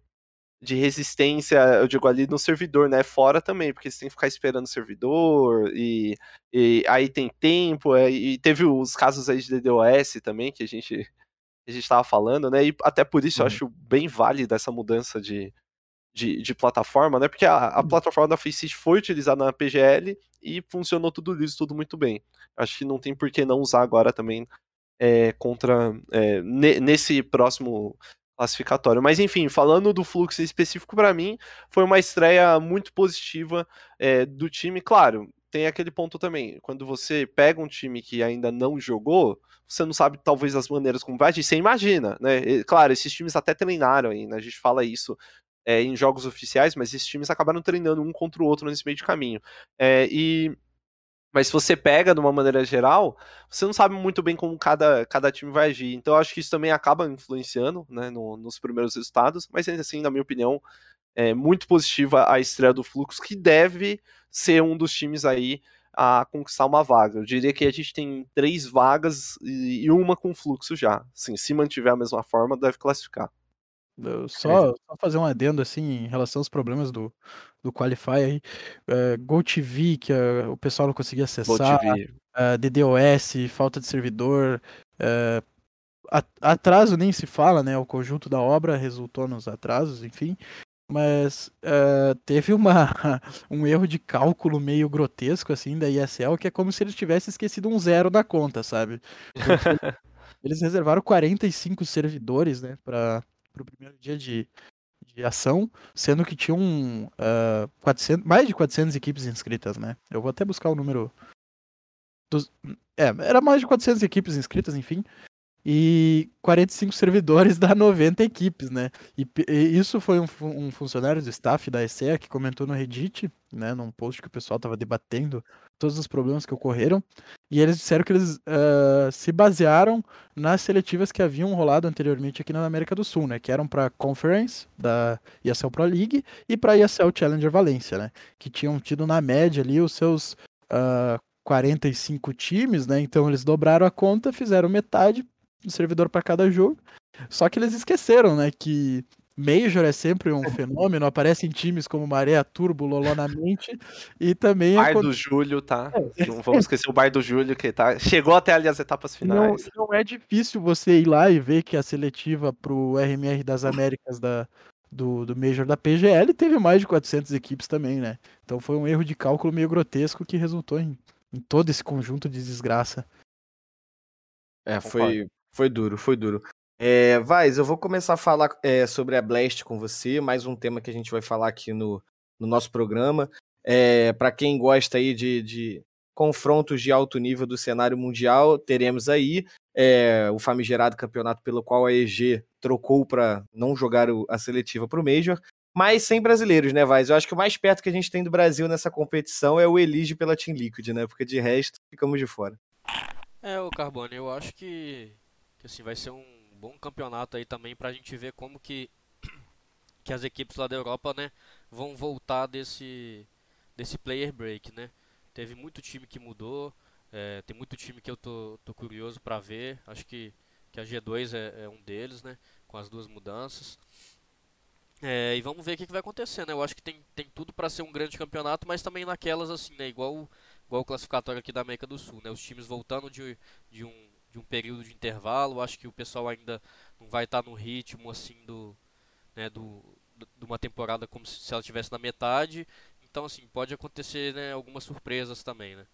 de resistência, eu digo ali no servidor, né? Fora também, porque você tem que ficar esperando o servidor e, e aí tem tempo, é, e teve os casos aí de DDoS também que a gente a gente estava falando, né? E até por isso eu Uhum. acho bem válida essa mudança de, de, de plataforma, né? Porque a, a plataforma da Faceit foi utilizada na PGL e funcionou tudo liso, tudo muito bem. Acho que não tem por que não usar agora também é, contra é, ne- nesse próximo classificatório. Mas enfim, falando do fluxo específico para mim, foi uma estreia muito positiva é, do time. Claro, tem aquele ponto também. Quando você pega um time que ainda não jogou, você não sabe talvez as maneiras como vai agir, você imagina, né? E, claro, esses times até treinaram né? A gente fala isso é, em jogos oficiais, mas esses times acabaram treinando um contra o outro nesse meio de caminho. É, e mas se você pega de uma maneira geral, você não sabe muito bem como cada, cada time vai agir. Então acho que isso também acaba influenciando né, no- nos primeiros resultados, mas assim, na minha opinião, é muito positiva a estreia do Fluxo, que deve ser um dos times aí a conquistar uma vaga. Eu diria que a gente tem três vagas e e uma com fluxo já. Assim, se mantiver a mesma forma, deve classificar. Só, só fazer um adendo assim em relação aos problemas do, do Qualify aí. É, GoTV, que eh, o pessoal não conseguia acessar, ver. eh, DDoS, falta de servidor, eh, atraso nem se fala, né? O conjunto da obra resultou nos atrasos, enfim. Mas eh, teve uma, [laughs] um erro de cálculo meio grotesco assim da ISL, que é como se eles tivessem esquecido um zero na conta, sabe? [laughs] Eles reservaram 45 servidores, né, para o primeiro dia de, de ação, sendo que tinham ah, 400, mais de 400 equipes inscritas, né? Eu vou até buscar o número dos, é, era mais de 400 equipes inscritas, enfim. e 45 servidores [laughs] dá 90 equipes, né? E, e isso foi um, um, funcionário do staff da ESEA que comentou no Reddit, né, num post que o pessoal estava debatendo todos os problemas que ocorreram, e eles disseram que eles uh, se basearam nas seletivas que haviam rolado anteriormente aqui na América do Sul, né, que eram para Conference da ESL Pro League e para ESL Challenger Valência, né, que tinham tido na média ali os seus uh, 45 times, né? Então eles dobraram a conta, fizeram metade um servidor para cada jogo. Só que eles esqueceram, né, que Major é sempre um fenômeno, aparece em times como Maré, Turbo, Loló na mente, e também... Bar do Júlio, tá? É. Não vamos esquecer o Bar do Júlio, que tá... chegou até ali as etapas finais. Não, não é difícil você ir lá e ver que a seletiva pro RMR das Américas da, do, do Major da PGL teve mais de 400 equipes também, né? Então foi um erro de cálculo meio grotesco que resultou em, em todo esse conjunto de desgraça. É, foi, foi duro, foi duro. É, Vaz, eu vou começar a falar é, sobre a Blast com você, mais um tema que a gente vai falar aqui no, no nosso programa. É, Para quem gosta aí de, de, confrontos de alto nível do cenário mundial, teremos aí é, o famigerado campeonato pelo qual a EG trocou para não jogar o, a seletiva para o Major, mas sem brasileiros, né, Vaz? Eu acho que o mais perto que a gente tem do Brasil nessa competição é o Elige pela Team Liquid, né? Porque de resto, ficamos de fora. É, o Carbone, eu acho que que assim vai ser um bom campeonato aí também para a gente ver como que [clears throat] que as equipes lá da Europa, né, vão voltar desse desse player break, né? Teve muito time que mudou, é, tem muito time que eu tô, tô curioso para ver. Acho que que a G2 é, é, um deles, né, com as duas mudanças. É, e vamos ver o que, que, vai acontecer, né? Eu acho que tem, tem tudo para ser um grande campeonato, mas também naquelas assim, né? Igual, igual o classificatório aqui da América do Sul, né? Os times voltando de, de um de um período de intervalo. Acho que o pessoal ainda não vai estar no ritmo assim do, né, do, de uma temporada como se ela estivesse na metade. Então assim pode acontecer né, algumas surpresas também, né?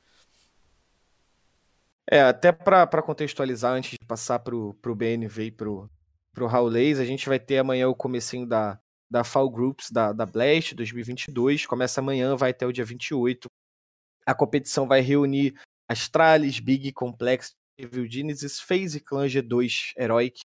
É, até para contextualizar, antes de passar para o BNV e para o Raulês, a gente vai ter amanhã o comecinho da, da Fall Groups da, da Blast 2022. Começa amanhã, vai até o dia 28. A competição vai reunir Astralis, Big, Complex, Evil Genesis, FaZe Clan G2, Heroic,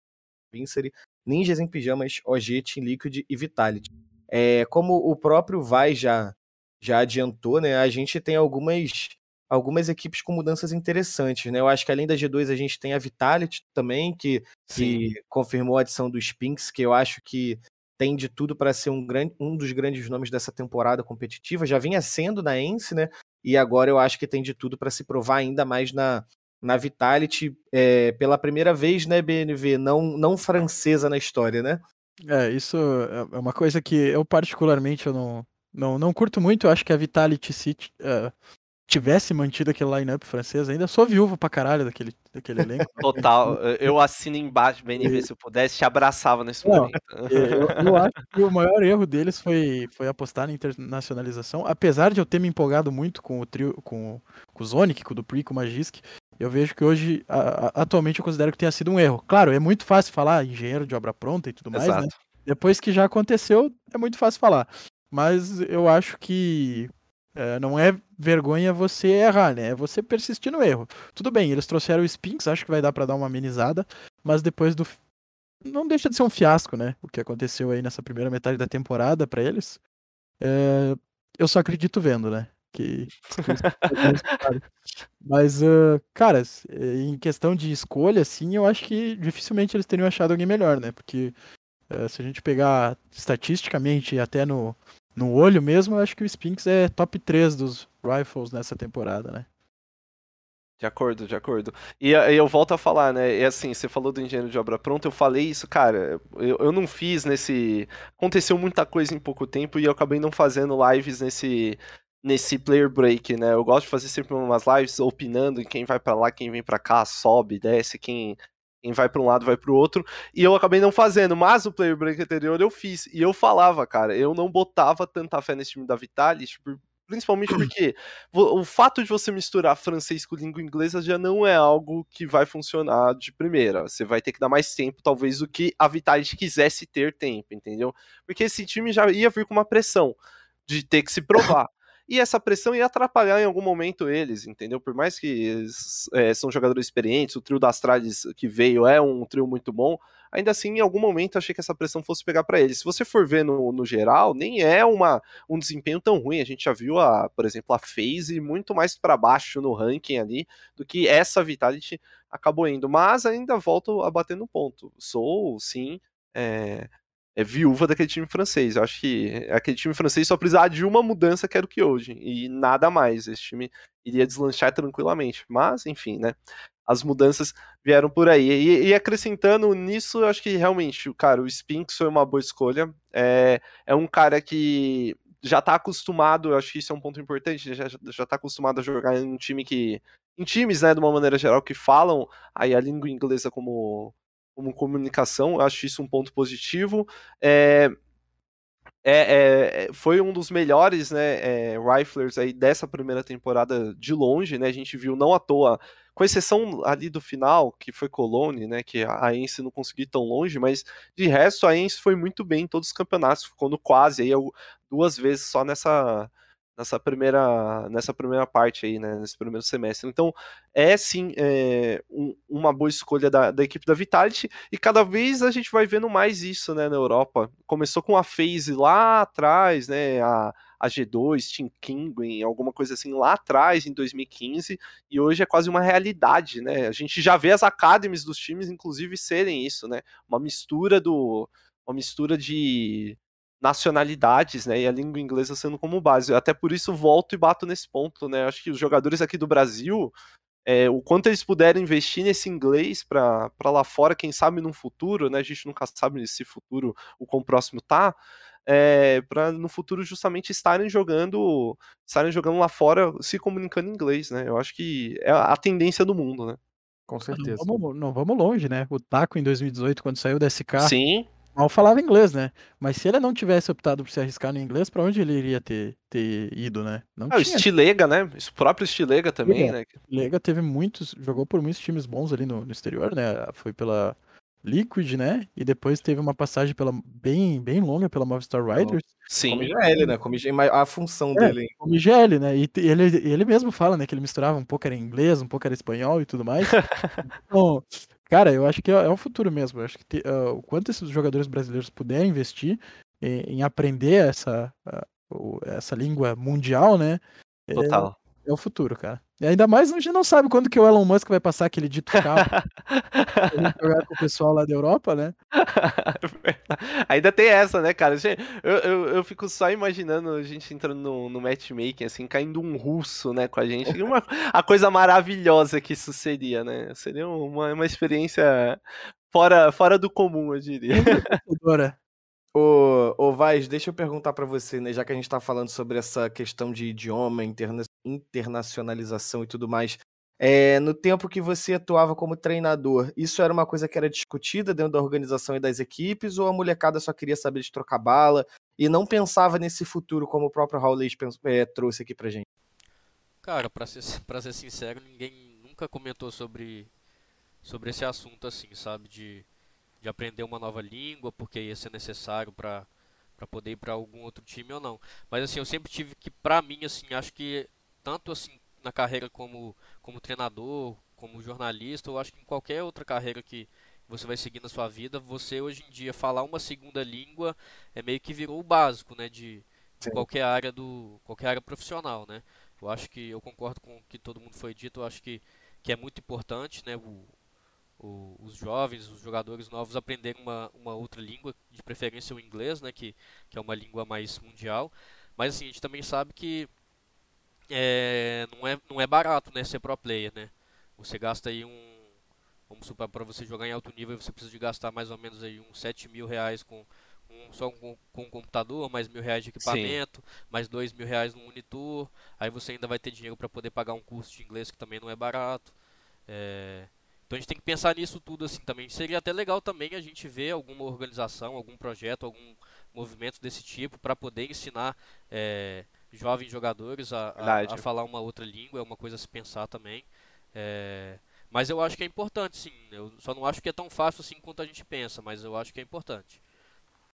Vincery, Ninjas em Pijamas, OG, Team Liquid e Vitality. É, como o próprio Vai já, já adiantou, né, a gente tem algumas, algumas equipes com mudanças interessantes. Né? Eu acho que além da G2 a gente tem a Vitality também, que, que confirmou a adição do Spinks, que eu acho que tem de tudo para ser um, grande, um dos grandes nomes dessa temporada competitiva. Já vinha sendo na ENSE, né? E agora eu acho que tem de tudo para se provar ainda mais na, na Vitality é, pela primeira vez, né, BNV? Não, não francesa na história, né? É, isso é, é uma coisa que eu particularmente eu não, não, não curto muito. Eu acho que a Vitality se uh, tivesse mantido aquele line-up francês ainda, sou viúvo pra caralho daquele, daquele elenco. [laughs] Total, eu assino embaixo, BNV, se eu pudesse, te abraçava nesse não, momento. Eu, eu, acho que o maior erro deles foi, foi apostar na internacionalização, apesar de eu ter me empolgado muito com o trio, com, com o Zonic, com o Dupri, com o Magisk, eu vejo que hoje, a, a, atualmente, eu considero que tenha sido um erro. Claro, é muito fácil falar engenheiro de obra pronta e tudo mais, né? Exato. né? Depois que já aconteceu, é muito fácil falar. Mas eu acho que é, não é vergonha você errar, né? É você persistir no erro. Tudo bem, eles trouxeram o Spinks, acho que vai dar para dar uma amenizada, mas depois do. Não deixa de ser um fiasco, né? O que aconteceu aí nessa primeira metade da temporada para eles. É... Eu só acredito vendo, né? que, Mas, uh, cara, em questão de escolha, assim, eu acho que dificilmente eles teriam achado alguém melhor, né? Porque uh, se a gente pegar estatisticamente até no, no olho mesmo, eu acho que o Spinks é top 3 dos Rifles nessa temporada, né? De acordo, de acordo. E, e, eu volto a falar, né? E assim, você falou do engenheiro de obra pronta, eu falei isso, cara. Eu, eu não fiz nesse. Aconteceu muita coisa em pouco tempo e eu acabei não fazendo lives nesse, nesse player break, né? Eu gosto de fazer sempre umas lives opinando em quem vai para lá, quem vem para cá, sobe, desce, quem quem vai para um lado vai para o outro, e eu acabei não fazendo, mas o player break anterior eu fiz, e eu falava, cara, eu não botava tanta fé nesse time da Vitalis, principalmente [clears throat] porque o fato de você misturar francês com língua inglesa já não é algo que vai funcionar de primeira. Você vai ter que dar mais tempo, talvez, do que a Vitalis quisesse ter tempo, entendeu? Porque esse time já ia vir com uma pressão de ter que se provar. E essa pressão ia atrapalhar em algum momento eles, entendeu? Por mais que é, são jogadores experientes, o trio das trades que veio é um trio muito bom, ainda assim, em algum momento, achei que essa pressão fosse pegar para eles. Se você for ver no, no geral, nem é uma, um desempenho tão ruim. A gente já viu, a, por exemplo, a FaZe muito mais para baixo no ranking ali do que essa Vitality acabou indo. Mas ainda volto a bater no ponto. Sou, sim, é, é viúva daquele time francês. Eu acho que aquele time francês só precisava de uma mudança que era o que hoje e nada mais. Esse time iria deslanchar tranquilamente. Mas, enfim, né? as mudanças vieram por aí. E, e, acrescentando nisso, eu acho que realmente, cara, o Spinks foi uma boa escolha. É, é um cara que já tá acostumado, eu acho que isso é um ponto importante, já, já tá acostumado a jogar em um time que. Em times, né, de uma maneira geral, que falam aí a língua inglesa como, como comunicação, eu acho isso um ponto positivo. É, é, é, foi um dos melhores né, é, riflers aí dessa primeira temporada de longe, né? A gente viu não à toa com exceção ali do final, que foi Colone, né, que a Ence não conseguiu tão longe, mas de resto a Ence foi muito bem em todos os campeonatos, ficou no quase aí duas vezes só nessa nessa primeira nessa primeira parte aí, né, nesse primeiro semestre. Então é sim é, um, uma boa escolha da, da, equipe da Vitality e cada vez a gente vai vendo mais isso, né, na Europa. Começou com a phase lá atrás, né, a a G2, Team Kinguin, alguma coisa assim lá atrás, em 2015, e hoje é quase uma realidade, né? A gente já vê as academies dos times, inclusive, serem isso, né? Uma mistura do. Uma mistura de nacionalidades, né? E a língua inglesa sendo como base. Até por isso volto e bato nesse ponto, né? Acho que os jogadores aqui do Brasil, é, o quanto eles puderem investir nesse inglês para lá fora, quem sabe no futuro, né? A gente nunca sabe se futuro o quão próximo tá é, para no futuro justamente estarem jogando, estarem jogando lá fora, se comunicando em inglês, né? Eu acho que é a tendência do mundo, né? Com certeza. Não vamos, não vamos longe, né? O Taco em 2018, quando saiu da SK, Sim. Mal falava inglês, né? Mas se ele não tivesse optado por se arriscar no inglês, para onde ele iria ter, ter ido, né? Não ah, tinha. o Stilega, né? O próprio Stilega também, né? Stilega teve muitos, jogou por muitos times bons ali no, no exterior, né? Foi pela Liquid, né? E depois teve uma passagem pela, bem, bem longa pela Movistar Riders. Sim. Como IGL, né? Como IGL, a função é, dele. Como IGL, né? E ele, ele mesmo fala, né? Que ele misturava um pouco era inglês, um pouco era espanhol e tudo mais. [laughs] então, cara, eu acho que é, é o futuro mesmo. Eu acho que te, uh, o quanto esses jogadores brasileiros puderem investir em, em aprender essa, uh, essa língua mundial, né? É Total. É, o futuro, cara. E ainda mais a gente não sabe quando que o Elon Musk vai passar aquele dito carro [laughs] jogar com o pessoal lá da Europa, né? [laughs] ainda tem essa, né, cara? Eu, eu, eu fico só imaginando a gente entrando no, no matchmaking, assim, caindo um russo, né, com a gente. E uma, a coisa maravilhosa que isso seria, né? Seria uma, uma experiência fora, fora do comum, eu diria. Ô, ô Vaz, deixa eu perguntar para você, né? Já que a gente está falando sobre essa questão de idioma, interna internacionalização e tudo mais. É, no tempo que você atuava como treinador, isso era uma coisa que era discutida dentro da organização e das equipes, ou a molecada só queria saber de trocar bala e não pensava nesse futuro como o próprio Leite é, trouxe aqui pra gente? Cara, pra ser, pra ser sincero, ninguém nunca comentou sobre, sobre esse assunto assim, sabe? De de aprender uma nova língua, porque ia ser necessário para poder ir para algum outro time ou não. Mas assim, eu sempre tive que para mim assim, acho que tanto assim na carreira como como treinador, como jornalista, eu acho que em qualquer outra carreira que você vai seguir na sua vida, você hoje em dia falar uma segunda língua é meio que virou o básico, né, de, de qualquer área do qualquer área profissional, né? Eu acho que eu concordo com o que todo mundo foi dito, eu acho que que é muito importante, né, o, o, os jovens, os jogadores novos aprenderem uma, uma outra língua, de preferência o inglês, né, que, que é uma língua mais mundial. Mas assim, a gente também sabe que é, não, é, não é barato né, ser pro player, né? Você gasta aí um. Vamos supor, para você jogar em alto nível, você precisa de gastar mais ou menos aí uns 7 mil reais com, um, só com, com um computador, mais mil reais de equipamento, Sim. mais dois mil reais no monitor. Aí você ainda vai ter dinheiro para poder pagar um curso de inglês que também não é barato. É, então a gente tem que pensar nisso tudo assim também. Seria até legal também a gente ver alguma organização, algum projeto, algum movimento desse tipo para poder ensinar é, jovens jogadores a, a, a, falar uma outra língua. É uma coisa a se pensar também. É, mas eu acho que é importante, sim. Eu só não acho que é tão fácil assim quanto a gente pensa, mas eu acho que é importante.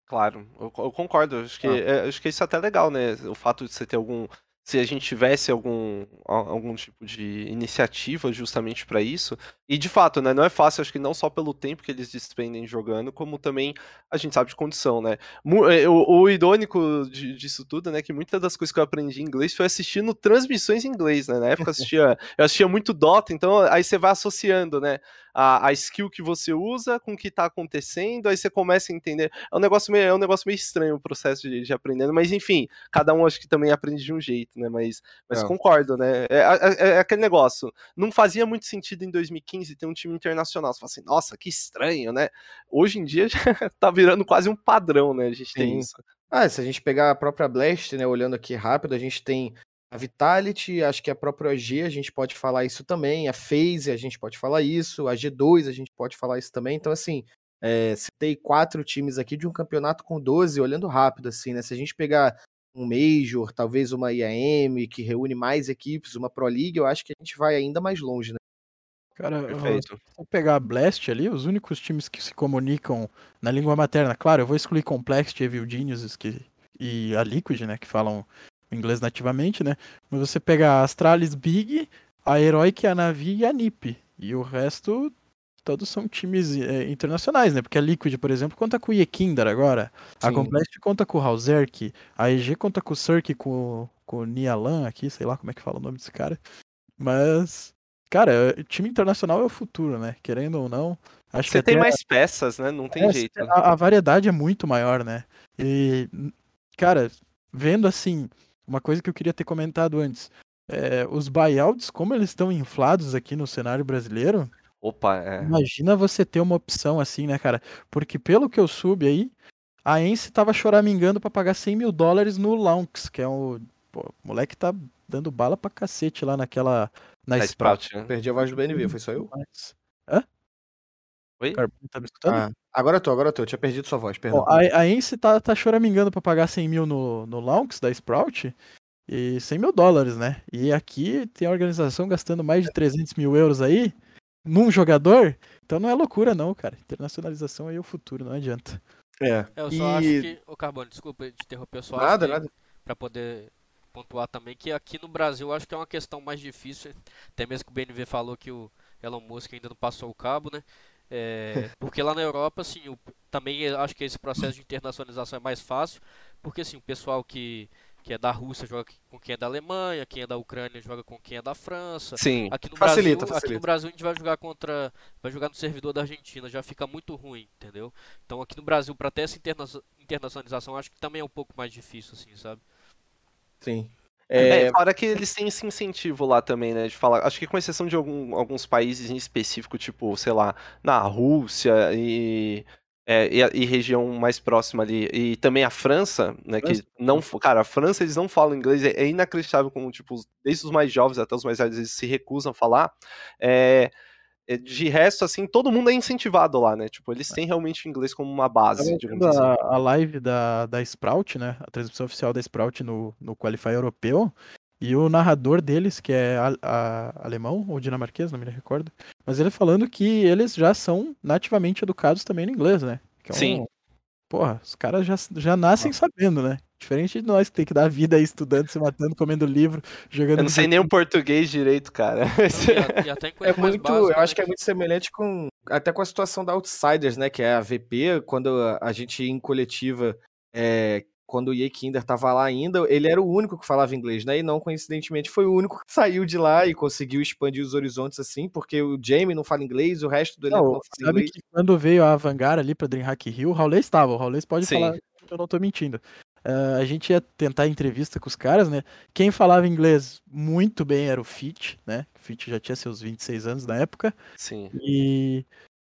Claro, eu, eu concordo. Acho que, ah. é, acho que isso é até legal, né? O fato de você ter algum se a gente tivesse algum, algum tipo de iniciativa justamente para isso. E de fato, né, não é fácil, acho que não só pelo tempo que eles despendem jogando, como também a gente sabe de condição, né? Mu- é, O, o irônico de- disso tudo, né, que muitas das coisas que eu aprendi em inglês foi assistindo transmissões em inglês, né? Na época eu assistia, eu assistia muito Dota, então aí você vai associando, né, a, a skill que você usa com o que tá acontecendo, aí você começa a entender. É um negócio meio, é um negócio meio estranho o processo de, de aprendendo, mas enfim, cada um acho que também aprende de um jeito, né? Mas, mas É. concordo, né? É, é- é aquele negócio. Não fazia muito sentido em 2015 ter um time internacional. Você fala assim, nossa, que estranho, né? Hoje em dia [laughs] já tá virando quase um padrão, né? A gente tem Sim. isso. Ah, se a gente pegar a própria Blast, né, olhando aqui rápido, a gente tem a Vitality, acho que a própria OG, a gente pode falar isso também, a FaZe, a gente pode falar isso, a G2, a gente pode falar isso também. Então, assim, é, citei quatro times aqui de um campeonato com 12, olhando rápido, assim, né? Se a gente pegar um Major, talvez uma IAM, que reúne mais equipes, uma Pro League, eu acho que a gente vai ainda mais longe, né? Cara, Perfeito. se eu pegar a Blast ali, os únicos times que se comunicam na língua materna, claro, eu vou excluir Complexity, Evil Geniuses que, e a Liquid, né, que falam inglês nativamente, né? Mas você pega a Astralis Big, a Heroic, a Navi e a NiP. E o resto, todos são times é, internacionais, né? Porque a Liquid, por exemplo, conta com o Yekindar agora. A Sim. Complexity conta com o Hauserk. A EG conta com o Cirque, com, com o Nialan aqui, sei lá como é que fala o nome desse cara. Mas, cara, time internacional é o futuro, né? Querendo ou não. Acho Você que tem até mais peças, né? Não tem é, jeito. A, a variedade é muito maior, né? E, cara, vendo assim, uma coisa que eu queria ter comentado antes. é, os buyouts, como eles estão inflados aqui no cenário brasileiro, Opa, é. imagina você ter uma opção assim, né, cara? Porque pelo que eu soube aí, a Ence tava choramingando pra pagar 100 mil dólares no Launx, que é o. Pô, o moleque tá dando bala pra cacete lá naquela. Na Sprout. Sprout, né? Perdi a voz do BNV, foi só eu? Mas- Oi? Tá me escutando? Ah, agora eu tô, agora eu tô, eu tinha perdido sua voz, perdão. Bom, a, a Ence tá, tá choramingando pra pagar 100 mil no, no Launx da Sprout e 100 mil dólares, né? E aqui tem a organização gastando mais de 300 mil euros aí num jogador. Então não é loucura não, cara. Internacionalização aí é o futuro, não adianta. É. É, eu só E- acho que. Ô Carbone, desculpa te interromper, eu só acho Nada, que- nada. Pra poder pontuar também que aqui no Brasil eu acho que é uma questão mais difícil. Até mesmo que o BNV falou que o Elon Musk ainda não passou o cabo, né? É, [laughs] porque lá na Europa, assim, o- também acho que esse processo de internacionalização é mais fácil, porque assim, o pessoal que, que é da Rússia joga com quem é da Alemanha, quem é da Ucrânia joga com quem é da França. Sim. Aqui no Facilita, Brasil, aqui facilita. no Brasil a gente vai jogar contra, vai jogar no servidor da Argentina, já fica muito ruim, entendeu? Então aqui no Brasil para ter essa interna internacionalização acho que também é um pouco mais difícil assim, sabe? Sim. É, É, fora que eles têm esse incentivo lá também, né? De falar. Acho que com exceção de algum- alguns países em específico, tipo, sei lá, na Rússia e, é, e, e região mais próxima ali. E também a França, né? Que França. não. Cara, a França eles não falam inglês, é, é inacreditável como, tipo, desde os mais jovens até os mais velhos, eles se recusam a falar. É, é, de resto, assim, todo mundo é incentivado lá, né? Tipo, eles têm realmente o inglês como uma base, assim. a, a live da, da Sprout, né? A transmissão oficial da Sprout no, no Qualify europeu. E o narrador deles, que é a- a- alemão ou dinamarquês, não me recordo. Mas ele falando que eles já são nativamente educados também no inglês, né? Que é um- Sim. Porra, os caras já, já nascem sabendo, né? Diferente de nós que tem que dar vida aí estudando, se matando, comendo livro, jogando. Eu não sei nem o português direito, cara. Não, e, e até é muito, básica, eu acho né, que é muito semelhante com até com a situação da Outsiders, né, que é a VP, quando a- gente em coletiva, é, quando o Ye Kinder tava lá ainda, ele era o único que falava inglês, né? E não coincidentemente foi o único que saiu de lá e conseguiu expandir os horizontes assim, porque o Jamie não fala inglês, o resto do elenco não, Não, fala sabe inglês. que quando veio a Vanguard ali pra Dreamhack Hill, o Raulês estava. O Raulês pode Sim. falar, eu não tô mentindo. Ah, a gente ia tentar entrevista com os caras, né? Quem falava inglês muito bem era o Fit, né? O Fit já tinha seus 26 anos na época. Sim. E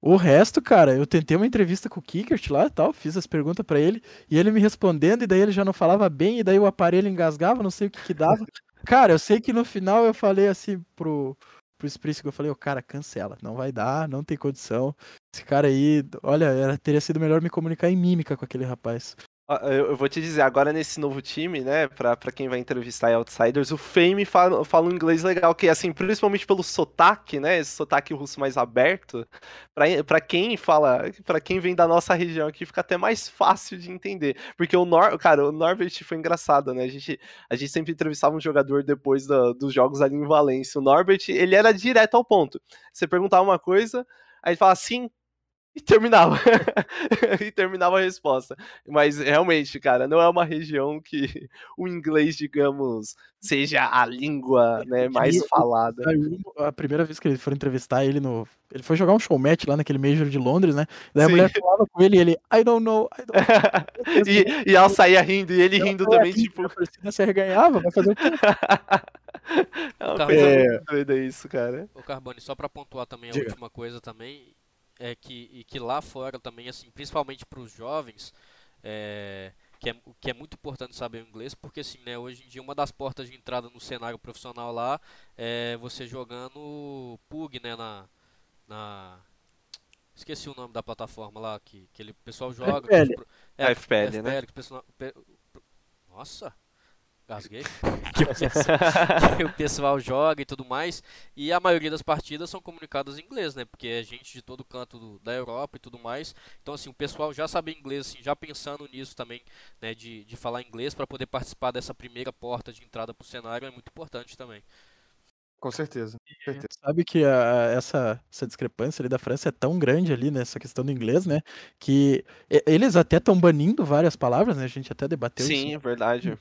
o resto, cara, eu tentei uma entrevista com o Kickert lá e tal, fiz as perguntas pra ele, e ele me respondendo, e daí ele já não falava bem, e daí o aparelho engasgava, não sei o que que dava. [laughs] Cara, eu sei que no final eu falei assim pro, pro Spritz, eu falei, ô cara, cancela, não vai dar, não tem condição. Esse cara aí, olha, era, teria sido melhor me comunicar em mímica com aquele rapaz. Ah, Eu vou te dizer, agora nesse novo time, né, pra, pra quem vai entrevistar Outsiders, o Fame fala, fala um inglês legal, que assim, principalmente pelo sotaque, né, esse sotaque russo mais aberto, pra, pra quem fala, pra quem vem da nossa região aqui, fica até mais fácil de entender, porque o Nor, cara, o Norbert foi engraçado, né, a gente, a gente sempre entrevistava um jogador depois dos jogos ali em Valência, o Norbert, ele era direto ao ponto, você perguntava uma coisa, aí ele falava sim, [laughs] e terminava. [laughs] e terminava a resposta. Mas realmente, cara, não é uma região que o inglês, digamos, seja a língua né, mais falada. A primeira vez que ele foi entrevistar ele no. Ele foi jogar um show match lá naquele Major de Londres, né? Daí a Sim. mulher falava com ele e ele, I don't know, I don't know. [laughs] e, e ela saía rindo, e ele rindo Ela também, ri, tipo. A torcida se arreganhava, vai fazer o quê? é uma coisa é- muito doida isso, cara. Ô Carbone, só pra pontuar também a Diga. última coisa também, é que, e que lá fora também, assim, principalmente pros jovens, é, que, é, que é muito importante saber o inglês, porque assim, né, hoje em dia uma das portas de entrada no cenário profissional lá é você jogando PUG, né, na... na esqueci o nome da plataforma lá, que, que ele, o pessoal joga. que os FPL. pro- A FPL, né? pessoal- pe- Nossa, gasguei. [laughs] que, [laughs] o pessoal, que o pessoal joga e tudo mais. E a maioria das partidas são comunicadas em inglês, né? Porque é gente de todo canto do- da Europa e tudo mais. Então, assim, o pessoal já sabe inglês, assim, já pensando nisso também, né? De, de falar inglês para poder participar dessa primeira porta de entrada pro cenário é muito importante também. Com certeza. com certeza. Sabe que a- essa, essa discrepância ali da França é tão grande ali nessa questão do inglês, né? Que eles até estão banindo várias palavras, né? A gente até debateu isso. Sim, é verdade.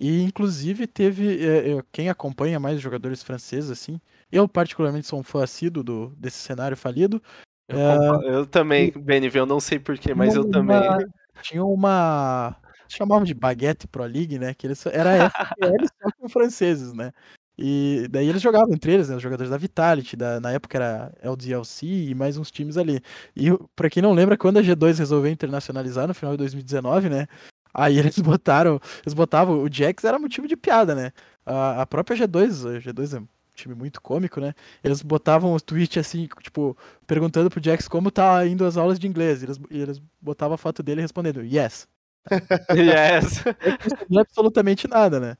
E inclusive teve é, é, quem acompanha mais jogadores franceses, assim. Eu, particularmente, sou um fã assíduo do, desse cenário falido. Eu, É. compa- eu também, BNV, eu não sei porquê, mas eu Uma- também. Tinha uma. Chamavam de Baguette Pro League, né? Que eles, era FPL só com franceses, né? E daí eles jogavam entre eles, né? Os jogadores da Vitality, da, na época era LDLC e mais uns times ali. E pra quem não lembra, quando a G2 resolveu internacionalizar no final de 2019, né? Aí eles [laughs] botaram. Eles botavam. O Jax era motivo de piada, né? A, a própria G2, a G2 é um time muito cômico, né? Eles botavam os tweets assim, tipo, perguntando pro Jax como tá indo as aulas de inglês. E eles, e eles botavam a foto dele respondendo, yes. [laughs] yes. [laughs] Não entendi absolutamente nada, né?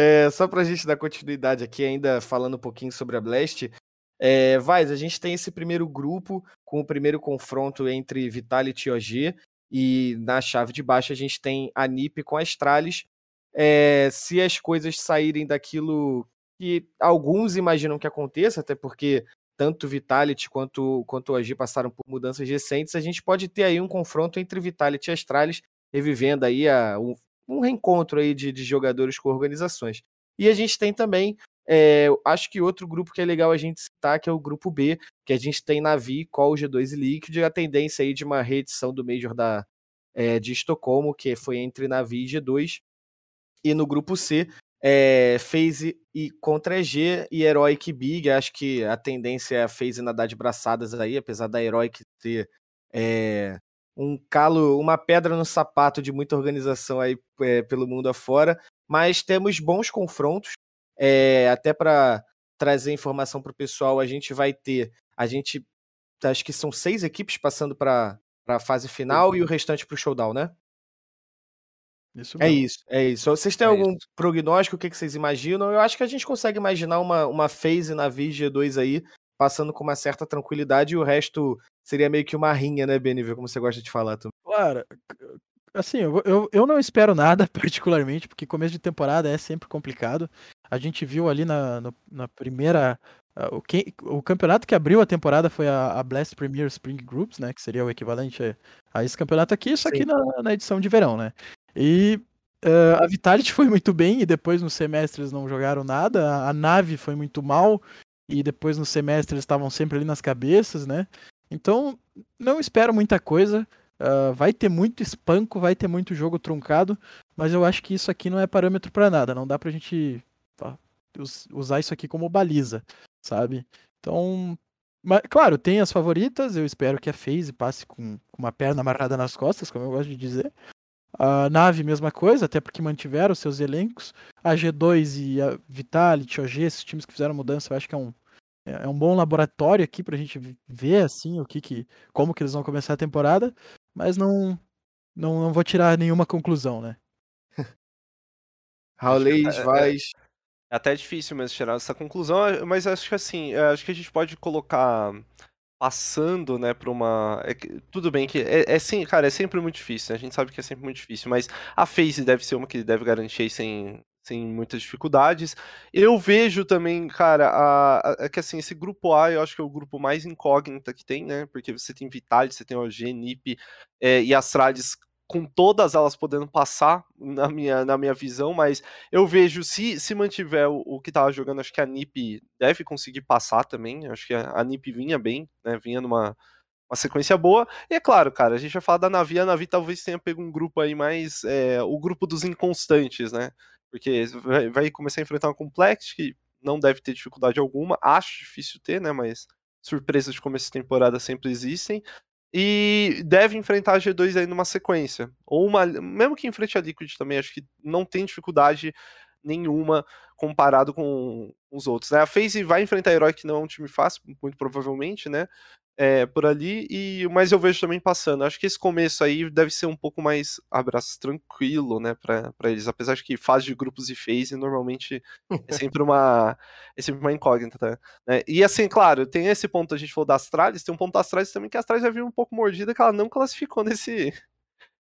É, só pra gente dar continuidade aqui, ainda falando um pouquinho sobre a Blast. É, Vaz, a gente tem esse primeiro grupo com o primeiro confronto entre Vitality e OG. E na chave de baixo a gente tem a NiP com a Astralis. É, se as coisas saírem daquilo que alguns imaginam que aconteça, até porque tanto Vitality quanto, quanto o OG passaram por mudanças recentes, a gente pode ter aí um confronto entre Vitality e Astralis, revivendo aí a, um, um reencontro aí de, de jogadores com organizações. E a gente tem também, é, acho que outro grupo que é legal a gente citar, que é o grupo B, que a gente tem Navi, Call, G2 e Liquid, a tendência aí de uma reedição do Major da, é, de Estocolmo, que foi entre Navi e G2. E no grupo C, é, FaZe e contra EG e Heroic Big. Acho que a tendência é a FaZe nadar de braçadas aí, apesar da Heroic ter é, um calo, uma pedra no sapato de muita organização aí é, pelo mundo afora. Mas temos bons confrontos. É, até para trazer informação para o pessoal, a gente vai ter. A gente. Acho que são seis equipes passando para a fase final e o restante para o showdown, né? Isso É isso, é isso. Vocês têm É algum isso. prognóstico? O que, que vocês imaginam? Eu acho que a gente consegue imaginar uma, uma phase na Vigia 2 aí, passando com uma certa tranquilidade, e o resto seria meio que uma rinha, né, BNV, como você gosta de falar. Tu. Claro, assim, eu, eu, eu não espero [laughs] nada particularmente, porque começo de temporada é sempre complicado. A gente viu ali na, no- na primeira. ah, o, que, o campeonato que abriu a temporada foi a, a Blast Premier Spring Groups, né? Que seria o equivalente a, esse campeonato aqui, só que na, na edição de verão, né? E ah, a Vitality [laughs] foi muito bem, e depois no semestre eles não jogaram nada. A, a nave foi muito mal, e depois no semestre eles estavam sempre ali nas cabeças, né? Então, não espero muita coisa. Ah, vai ter muito espanco, vai ter muito jogo truncado, mas eu acho que isso aqui não é parâmetro pra nada. Não dá pra gente tá, us- usar isso aqui como baliza, sabe? Então, mas, claro, tem as favoritas. Eu espero que a FaZe passe com, com uma perna amarrada nas costas, como eu gosto de dizer. A Nave, mesma coisa, até porque mantiveram os seus elencos. A G2 e a Vitality, OG, esses times que fizeram mudança, eu acho que é um, é é um bom laboratório aqui pra gente ver, assim, o que que, como que eles vão começar a temporada. Mas não, não, não vou tirar nenhuma conclusão, né? [laughs] Raulês, é- é- Vaz. É até difícil mesmo tirar essa conclusão, é, mas acho que assim, é, acho que a gente pode colocar passando, né, para uma. é tudo bem que é, é sim, cara, é sempre muito difícil, né? A gente sabe que é sempre muito difícil, mas a FaZe deve ser uma que deve garantir sem, sem muitas dificuldades. Eu vejo também, cara, a, a- é que assim, esse grupo A eu acho que é o grupo mais incógnita que tem, né? Porque você tem Vitality, você tem OG, NiP é, e Astralis com todas elas podendo passar na minha, na minha visão, mas eu vejo se se mantiver o, o que tava jogando, acho que a NiP deve conseguir passar também. Acho que a, a NiP vinha bem, né? Vinha numa uma sequência boa. E é claro, cara, a gente vai falar da Navi, a Navi talvez tenha pego um grupo aí mais. é, o grupo dos inconstantes, né? Porque vai, vai começar a enfrentar uma Complex que não deve ter dificuldade alguma. Acho difícil ter, né? Mas surpresas de começo de temporada sempre existem. E deve enfrentar a G2 aí numa sequência. Ou uma. Mesmo que enfrente a Liquid também, acho que não tem dificuldade nenhuma comparado com os outros. Né? A FaZe vai enfrentar a Herói, que não é um time fácil, muito provavelmente, né? É, por ali, e mas eu vejo também passando. Acho que esse começo aí deve ser um pouco mais abraço tranquilo, né, para eles. Apesar de que fase de grupos e phase normalmente é [laughs] sempre uma é sempre uma incógnita, né? E assim, claro, tem esse ponto a gente falou das Astralis, tem um ponto das Astralis também que a Astralis vai vir um pouco mordida que ela não classificou nesse [laughs]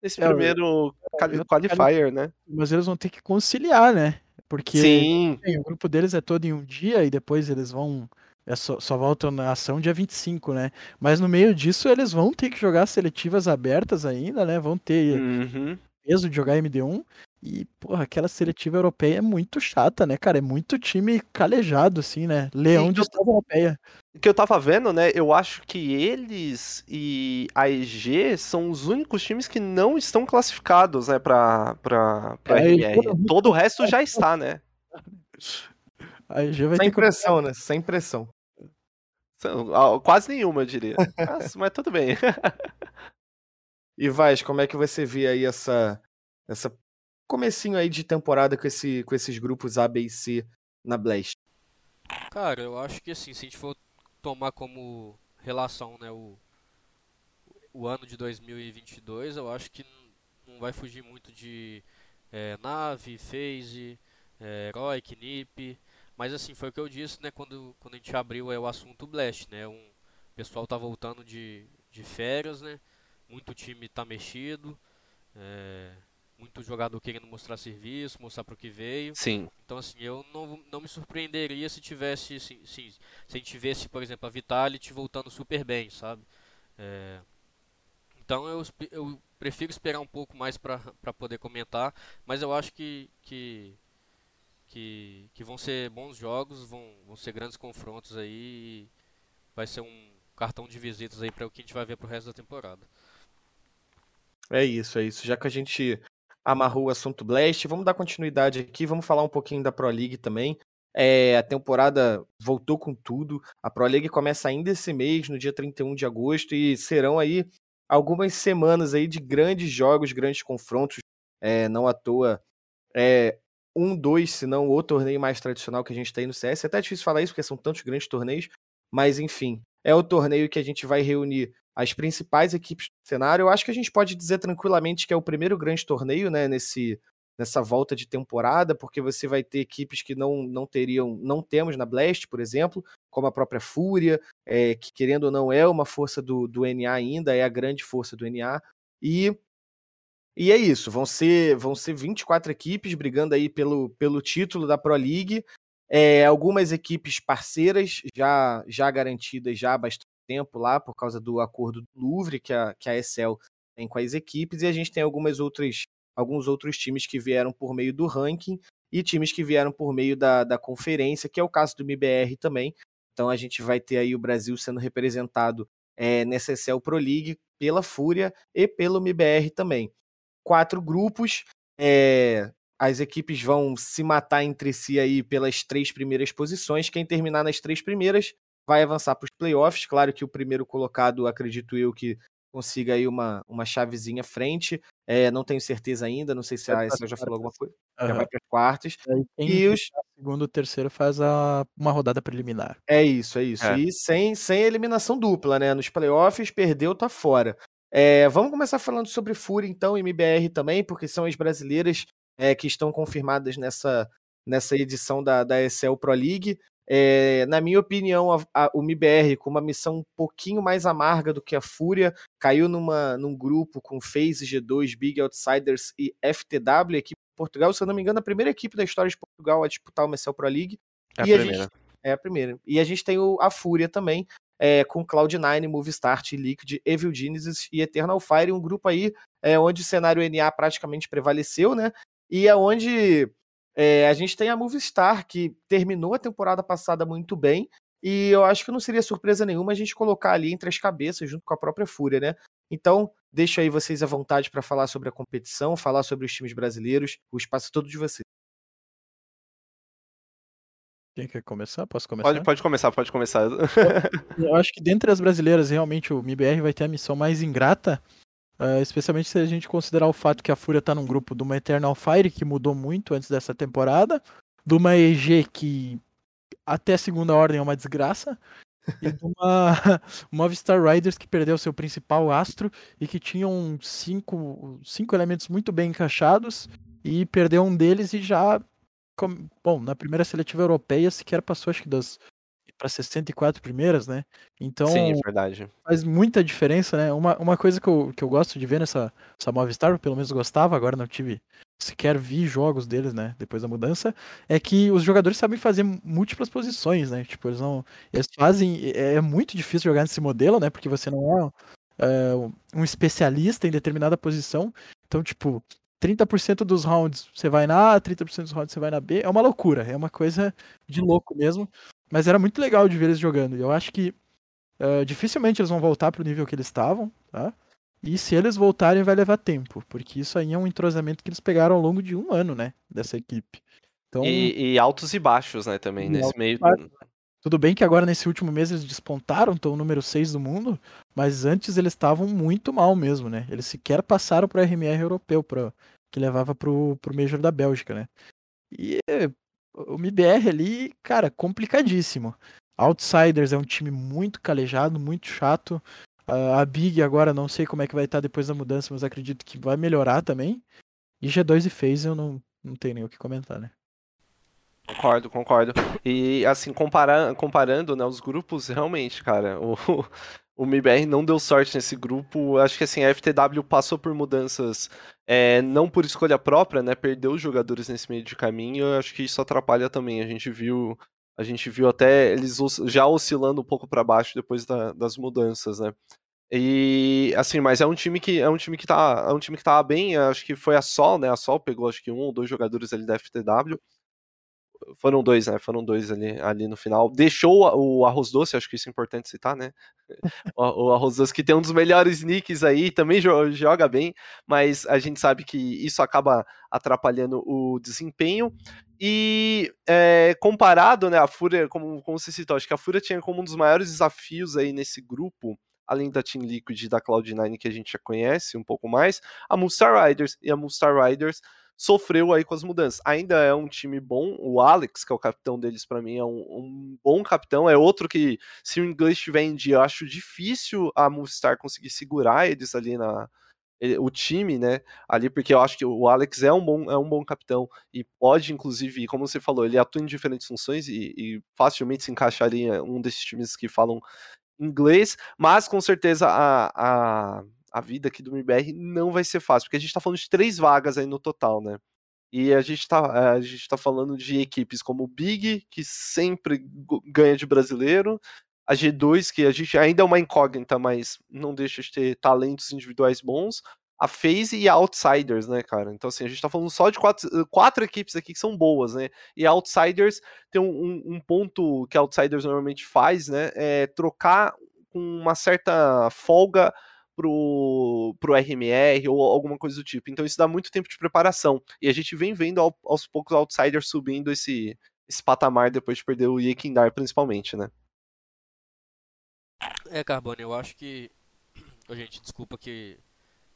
nesse É, eu- primeiro quali- eu- qualifier, né? Mas eles vão ter que conciliar, né? Porque Sim, Sim, o grupo deles é todo em um dia e depois eles vão. É só, só voltam na ação dia 25, né? Mas no meio disso eles vão ter que jogar seletivas abertas ainda, né? Vão ter uhum. peso de jogar MD1. E, porra, aquela seletiva europeia é muito chata, né, cara? É muito time calejado, assim, né? Leão de estado europeia. O que eu tava vendo, né? Eu acho que eles e a EG são os únicos times que não estão classificados, né, pra, pra, pra É, RR. todo- Todo o resto já está, né? A EG vai Sem ter que. pressão, né? Sem pressão. Quase nenhuma, eu diria. Mas, mas tudo bem. [laughs] E Vaz, como é que você vê aí essa, essa comecinho aí de temporada com, esse, com esses grupos A, B e C na Blast? Cara, eu acho que assim, se a gente for tomar como relação, né, o, o ano de 2022, eu acho que não vai fugir muito de é, Nave, FaZe, é, Heroic, NiP, mas assim, foi o que eu disse, né, quando, quando a gente abriu é, o assunto Blast, né, um, o pessoal tá voltando de, de férias, né, muito time tá mexido, é, muito jogador querendo mostrar serviço, mostrar pro que veio, Sim. então, assim, eu não, não me surpreenderia se tivesse, assim, sim, se a gente tivesse, por exemplo, a Vitality voltando super bem, sabe? É, então, eu, eu prefiro esperar um pouco mais para poder comentar, mas eu acho que, que, que, que vão ser bons jogos, vão, vão ser grandes confrontos aí, vai ser um cartão de visitas aí para o que a gente vai ver pro resto da temporada. É isso, é isso. Já que a gente amarrou o assunto Blast, vamos dar continuidade aqui, vamos falar um pouquinho da Pro League também. É, a temporada voltou com tudo. A Pro League começa ainda esse mês, no dia 31 de agosto, e serão aí algumas semanas aí de grandes jogos, grandes confrontos. É, não à toa é um, dois, se não o torneio mais tradicional que a gente tem no CS. É até difícil falar isso, porque são tantos grandes torneios, mas enfim, é o torneio que a gente vai reunir as principais equipes do cenário. Eu acho que a gente pode dizer tranquilamente que é o primeiro grande torneio, né, nesse, nessa volta de temporada, porque você vai ter equipes que não, não teriam, não temos na Blast, por exemplo, como a própria Fúria, é, que querendo ou não é uma força do, do NA ainda, é a grande força do NA, e e é isso, vão ser, vão ser 24 equipes brigando aí pelo, pelo título da Pro League. É, algumas equipes parceiras já, já garantidas já há bastante tempo lá, por causa do acordo do Louvre que a, que a Excel tem com as equipes, e a gente tem algumas outras, alguns outros times que vieram por meio do ranking e times que vieram por meio da, da conferência, que é o caso do MBR também. Então a gente vai ter aí o Brasil sendo representado é, nessa Excel Pro League pela Fúria e pelo MBR também quatro grupos. É, as equipes vão se matar entre si aí pelas três primeiras posições. Quem terminar nas três primeiras vai avançar para os playoffs. Claro que o primeiro colocado, acredito eu, que consiga aí uma, uma chavezinha frente. É, não tenho certeza ainda, não sei se a pras Excel já falou alguma coisa. Já Aham. vai para as quartas. E os, segundo ou terceiro faz a, uma rodada preliminar. É isso, é isso. É. E sem, sem eliminação dupla, né? Nos playoffs, perdeu, tá fora. É, vamos começar falando sobre Fúria, então, e MBR também, porque são as brasileiras é, que estão confirmadas nessa, nessa edição da, da ESL Pro League. É, na minha opinião, a, a, o MBR, com uma missão um pouquinho mais amarga do que a Fúria, caiu numa, num grupo com FaZe, G2, Big Outsiders e FTW, equipe de Portugal. Se eu não me engano, a primeira equipe da história de Portugal a disputar o MSL Pro League. É a e primeira. gente, é a primeira. E a gente tem o, a Fúria também, é, com Cloud9, Movestart, Liquid, Evil Genesis e Eternal Fire, um grupo aí é, onde o cenário NA praticamente prevaleceu, né? E é onde é, a gente tem a Movistar, que terminou a temporada passada muito bem, e eu acho que não seria surpresa nenhuma a gente colocar ali entre as cabeças, junto com a própria Fúria, né? Então, deixo aí vocês à vontade para falar sobre a competição, falar sobre os times brasileiros, o espaço é todo de vocês. Quem quer começar? Posso começar? Pode, pode começar, pode começar. Eu acho que dentre as brasileiras, realmente, o MBR vai ter a missão mais ingrata, uh, especialmente se a gente considerar o fato que a Fúria tá num grupo de uma Eternal Fire, que mudou muito antes dessa temporada, de uma EG que até a segunda ordem é uma desgraça, e de uma [laughs] Movistar Riders que perdeu seu principal astro e que tinham cinco, cinco elementos muito bem encaixados e perdeu um deles e já bom, na primeira seletiva europeia sequer passou acho que das para 64 primeiras, né? Então Sim, é verdade. faz muita diferença, né? Uma, uma coisa que eu, que eu gosto de ver nessa essa Movistar, pelo menos gostava, agora não tive sequer vi jogos deles, né? Depois da mudança, é que os jogadores sabem fazer múltiplas posições, né? Tipo, eles não. Eles fazem. É, é muito difícil jogar nesse modelo, né? Porque você não é, é um especialista em determinada posição. Então, tipo, 30% dos rounds você vai na A, 30% dos rounds você vai na B. É uma loucura, é uma coisa de louco mesmo. Mas era muito legal de ver eles jogando. E eu acho que uh, dificilmente eles vão voltar pro nível que eles estavam, tá? E se eles voltarem, vai levar tempo, porque isso aí é um entrosamento que eles pegaram ao longo de um ano, né? Dessa equipe. Então, e, e altos e baixos, né, também, nesse meio. Tudo bem que agora nesse último mês eles despontaram, estão o número 6 do mundo, mas antes eles estavam muito mal mesmo, né? Eles sequer passaram pro RMR europeu, pro, que levava pro, pro Major da Bélgica, né? E o MBR ali, cara, complicadíssimo. Outsiders é um time muito calejado, muito chato. A Big agora não sei como é que vai estar depois da mudança, mas acredito que vai melhorar também. E G2 e FaZe eu não, não tenho nem o que comentar, né? Concordo, concordo. E assim, comparando, comparando né, os grupos, realmente, cara, o, o MIBR não deu sorte nesse grupo. Acho que assim, a FTW passou por mudanças é, não por escolha própria, né? Perdeu jogadores nesse meio de caminho. Eu acho que isso atrapalha também. A gente viu. A gente viu até eles já oscilando um pouco para baixo depois da, das mudanças, né? E assim, mas é um time que é um time que tá, é um time que tava bem, acho que foi a Sol, né? A Sol pegou acho que um ou dois jogadores ali da FTW. Foram dois, né? Foram dois ali, ali no final. Deixou o Arroz Doce, acho que isso é importante citar, né? [laughs] O, o Arroz Doce que tem um dos melhores nicks aí, também joga bem, mas a gente sabe que isso acaba atrapalhando o desempenho. E é, comparado, né, a Fúria, como, como você citou, acho que a Fúria tinha como um dos maiores desafios aí nesse grupo, além da Team Liquid e da Cloud9 que a gente já conhece um pouco mais, a Moonstar Riders. E a Moonstar Riders sofreu aí com as mudanças. Ainda é um time bom, o Alex, que é o capitão deles, para mim é um, um, bom capitão, é outro que, se o inglês estiver em dia, eu acho difícil a Movistar conseguir segurar eles ali na, o time, né, ali, porque eu acho que o Alex é um bom, é um bom capitão e pode, inclusive, como você falou, ele atua em diferentes funções e, e facilmente se encaixaria em um desses times que falam inglês, mas com certeza a, a a vida aqui do MBR não vai ser fácil, porque a gente tá falando de três vagas aí no total, né? E a gente tá, eh, a gente tá falando de equipes como o Big, que sempre ganha de brasileiro, a G2, que a gente ainda é uma incógnita, mas não deixa de ter talentos individuais bons, a FaZe e a Outsiders, né, cara? Então, assim, a gente tá falando só de quatro, eh, quatro equipes aqui que são boas, né? E a Outsiders tem um, um ponto que a Outsiders normalmente faz, né? É trocar com uma certa folga pro, pro RMR ou alguma coisa do tipo. Então isso dá muito tempo de preparação. E a gente vem vendo ao, aos poucos outsiders subindo esse, esse patamar depois de perder o Yekindar, principalmente, né? É, Carbone, eu acho que. Oh, gente, desculpa que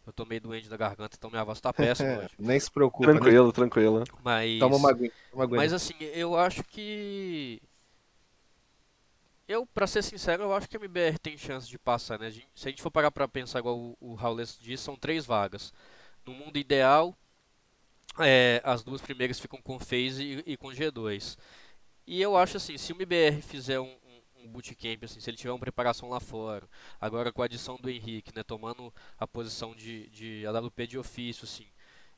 eu tô meio doente da garganta, então minha voz tá péssima hoje. [laughs] Nem se preocupa. Tranquilo, né? tranquilo. Mas. Toma uma aguinha. Uma aguinha. Mas assim, eu acho que eu, pra ser sincero, eu acho que a MBR tem chance de passar, né? Se a gente for parar pra pensar igual o, o Raulês disse, são três vagas. No mundo ideal, é, as duas primeiras ficam com FaZe e, e, com G2. E eu acho assim, se o MBR fizer um, um, um bootcamp, assim, se ele tiver uma preparação lá fora, agora com a adição do Henrique, né, tomando a posição de, de AWP de ofício, assim,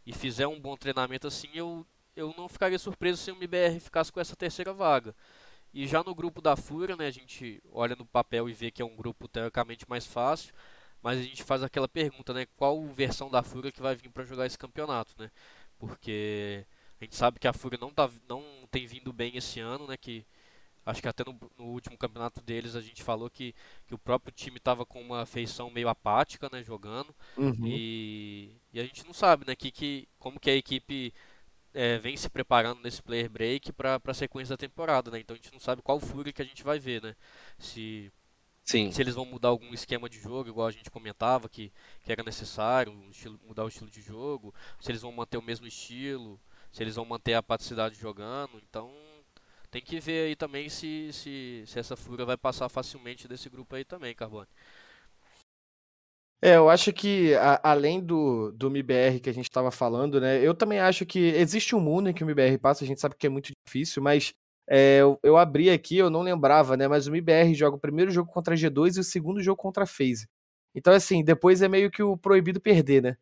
e fizer um bom treinamento assim, eu, eu não ficaria surpreso se o MBR ficasse com essa terceira vaga. E já no grupo da Fúria, né, a gente olha no papel e vê que é um grupo teoricamente mais fácil, mas a gente faz aquela pergunta, né, qual versão da Fúria que vai vir para jogar esse campeonato, né? Porque a gente sabe que a Fúria não, tá, não tem vindo bem esse ano, né, que acho que até no, no último campeonato deles a gente falou que, que o próprio time estava com uma feição meio apática, né, jogando. Uhum. E, e a gente não sabe, né, que, que, como que a equipe é, vem se preparando nesse player break para a sequência da temporada, né? Então a gente não sabe qual fúria que a gente vai ver, né? Se Sim. se eles vão mudar algum esquema de jogo, igual a gente comentava que, que era necessário, estilo, mudar o estilo de jogo, se eles vão manter o mesmo estilo, se eles vão manter a apaticidade jogando, então tem que ver aí também se, se, se essa fúria vai passar facilmente desse grupo aí também, Carbone. É, eu acho que a, além do, do MIBR que a gente estava falando, né? Eu também acho que existe um mundo em que o MIBR passa, a gente sabe que é muito difícil, mas é, eu, eu, abri aqui, eu não lembrava, né? Mas o MIBR joga o primeiro jogo contra a G2 e o segundo jogo contra a FaZe. Então, assim, depois é meio que o proibido perder, né?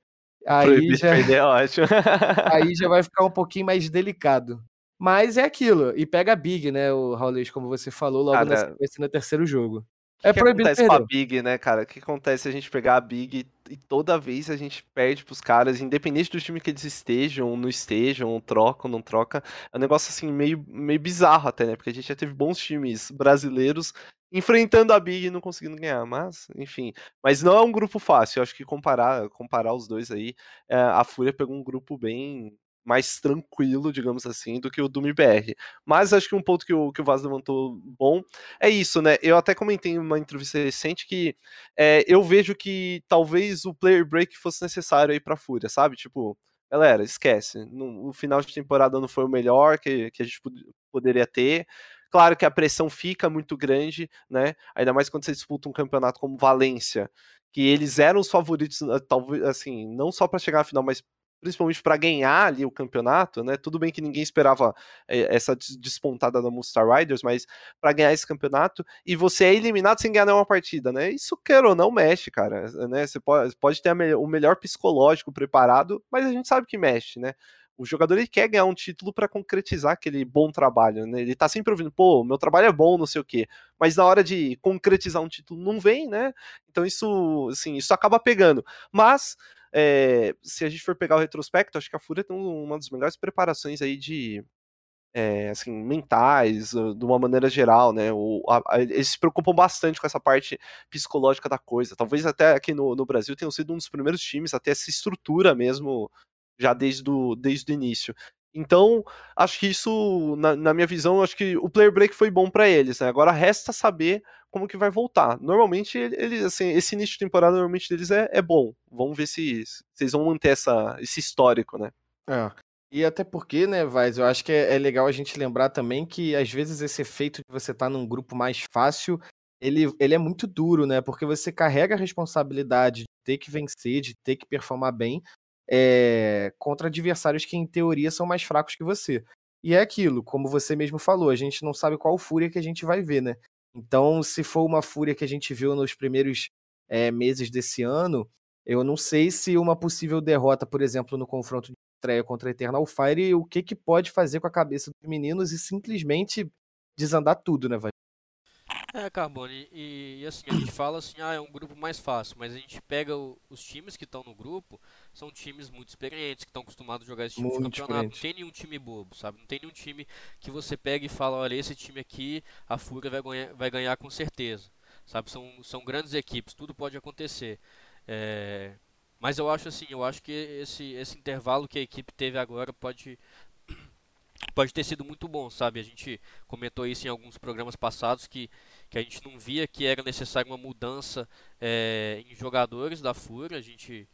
Aí proibido já, perder é ótimo. [laughs] aí já vai ficar um pouquinho mais delicado. Mas é aquilo. E pega a Big, né, o Raulês, como você falou, logo Cara, na no terceiro jogo. É o que proibido acontece perder. com a Big, né, cara? O que acontece se a gente pegar a Big e toda vez a gente perde pros caras, independente do time que eles estejam, ou não estejam, ou trocam, ou não troca. É um negócio assim meio, meio bizarro até, né? Porque a gente já teve bons times brasileiros enfrentando a Big e não conseguindo ganhar, mas enfim. Mas não é um grupo fácil, eu acho que comparar, comparar os dois aí, é, a Fúria pegou um grupo bem mais tranquilo, digamos assim, do que o do MBR. Mas acho que um ponto que o, que o Vaz levantou bom é isso, né? Eu até comentei em uma entrevista recente que é, eu vejo que talvez o player break fosse necessário aí pra Fúria, sabe? Tipo, galera, esquece. No, o final de temporada não foi o melhor que, que a gente poderia ter. Claro que a pressão fica muito grande, né? Ainda mais quando você disputa um campeonato como Valência, que eles eram os favoritos, talvez assim, não só para chegar à final, mas principalmente para ganhar ali o campeonato, né? Tudo bem que ninguém esperava é, essa despontada da Monster Riders, mas para ganhar esse campeonato e você é eliminado sem ganhar nenhuma partida, né? Isso quer ou não mexe, cara, né? Você pode, pode ter o melhor psicológico preparado, mas a gente sabe que mexe, né? O jogador ele quer ganhar um título para concretizar aquele bom trabalho, né? Ele tá sempre ouvindo, pô, meu trabalho é bom, não sei o quê. Mas na hora de concretizar um título não vem, né? Então isso, assim, isso acaba pegando. Mas é, se a gente for pegar o retrospecto, acho que a Fúria tem uma das melhores preparações aí de. É, assim, mentais, de uma maneira geral, né? O, a, a, eles se preocupam bastante com essa parte psicológica da coisa. Talvez até aqui no, no Brasil tenham sido um dos primeiros times a ter essa estrutura mesmo, já desde o, desde o início. Então, acho que isso, na, na, minha visão, acho que o player break foi bom para eles, né? Agora resta saber como que vai voltar. Normalmente, eles, assim, esse início de temporada normalmente deles é, é bom. Vamos ver se, se eles vão manter essa, esse histórico, né? É. E até porque, né, Vaz, eu acho que é, é, legal a gente lembrar também que às vezes esse efeito de você estar tá num grupo mais fácil, ele, ele é muito duro, né? Porque você carrega a responsabilidade de ter que vencer, de ter que performar bem, é, contra adversários que, em teoria, são mais fracos que você. E é aquilo, como você mesmo falou, a gente não sabe qual fúria que a gente vai ver, né? Então, se for uma fúria que a gente viu nos primeiros é, meses desse ano, eu não sei se uma possível derrota, por exemplo, no confronto de estreia contra Eternal Fire, o que, que pode fazer com a cabeça dos meninos e simplesmente desandar tudo, né, vai? É, Carbone, e, e, assim, a gente fala assim, ah, é um grupo mais fácil, mas a gente pega o, os times que estão no grupo, são times muito experientes, que estão acostumados a jogar esse tipo muito de campeonato. Não tem nenhum time bobo, sabe? Não tem nenhum time que você pega e fala, olha, esse time aqui, a Fúria vai ganhar, vai ganhar com certeza. Sabe? São, são grandes equipes, tudo pode acontecer. É... Mas eu acho assim, eu acho que esse, esse intervalo que a equipe teve agora pode, pode ter sido muito bom, sabe? A gente comentou isso em alguns programas passados que, que a gente não via que era necessário uma mudança é, em jogadores da Fúria. A gente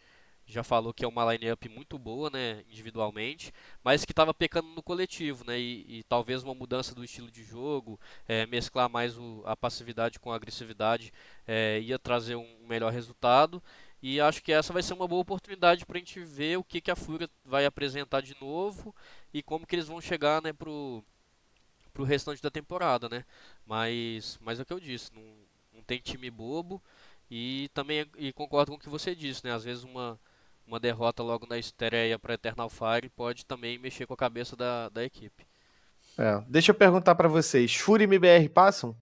já falou que é uma line-up muito boa, né, individualmente, mas que estava pecando no coletivo, né, e, e, talvez uma mudança do estilo de jogo, é, mesclar mais o, a passividade com a agressividade, é, ia trazer um melhor resultado. E acho que essa vai ser uma boa oportunidade para a gente ver o que, que a Fúria vai apresentar de novo e como que eles vão chegar, né, pro, pro restante da temporada, né? Mas, mas é o que eu disse, não, não tem time bobo e também e concordo com o que você disse, né? Às vezes uma, uma derrota logo na estreia para Eternal Fire pode também mexer com a cabeça da, da equipe. É. Deixa eu perguntar para vocês, Fúria e MBR passam?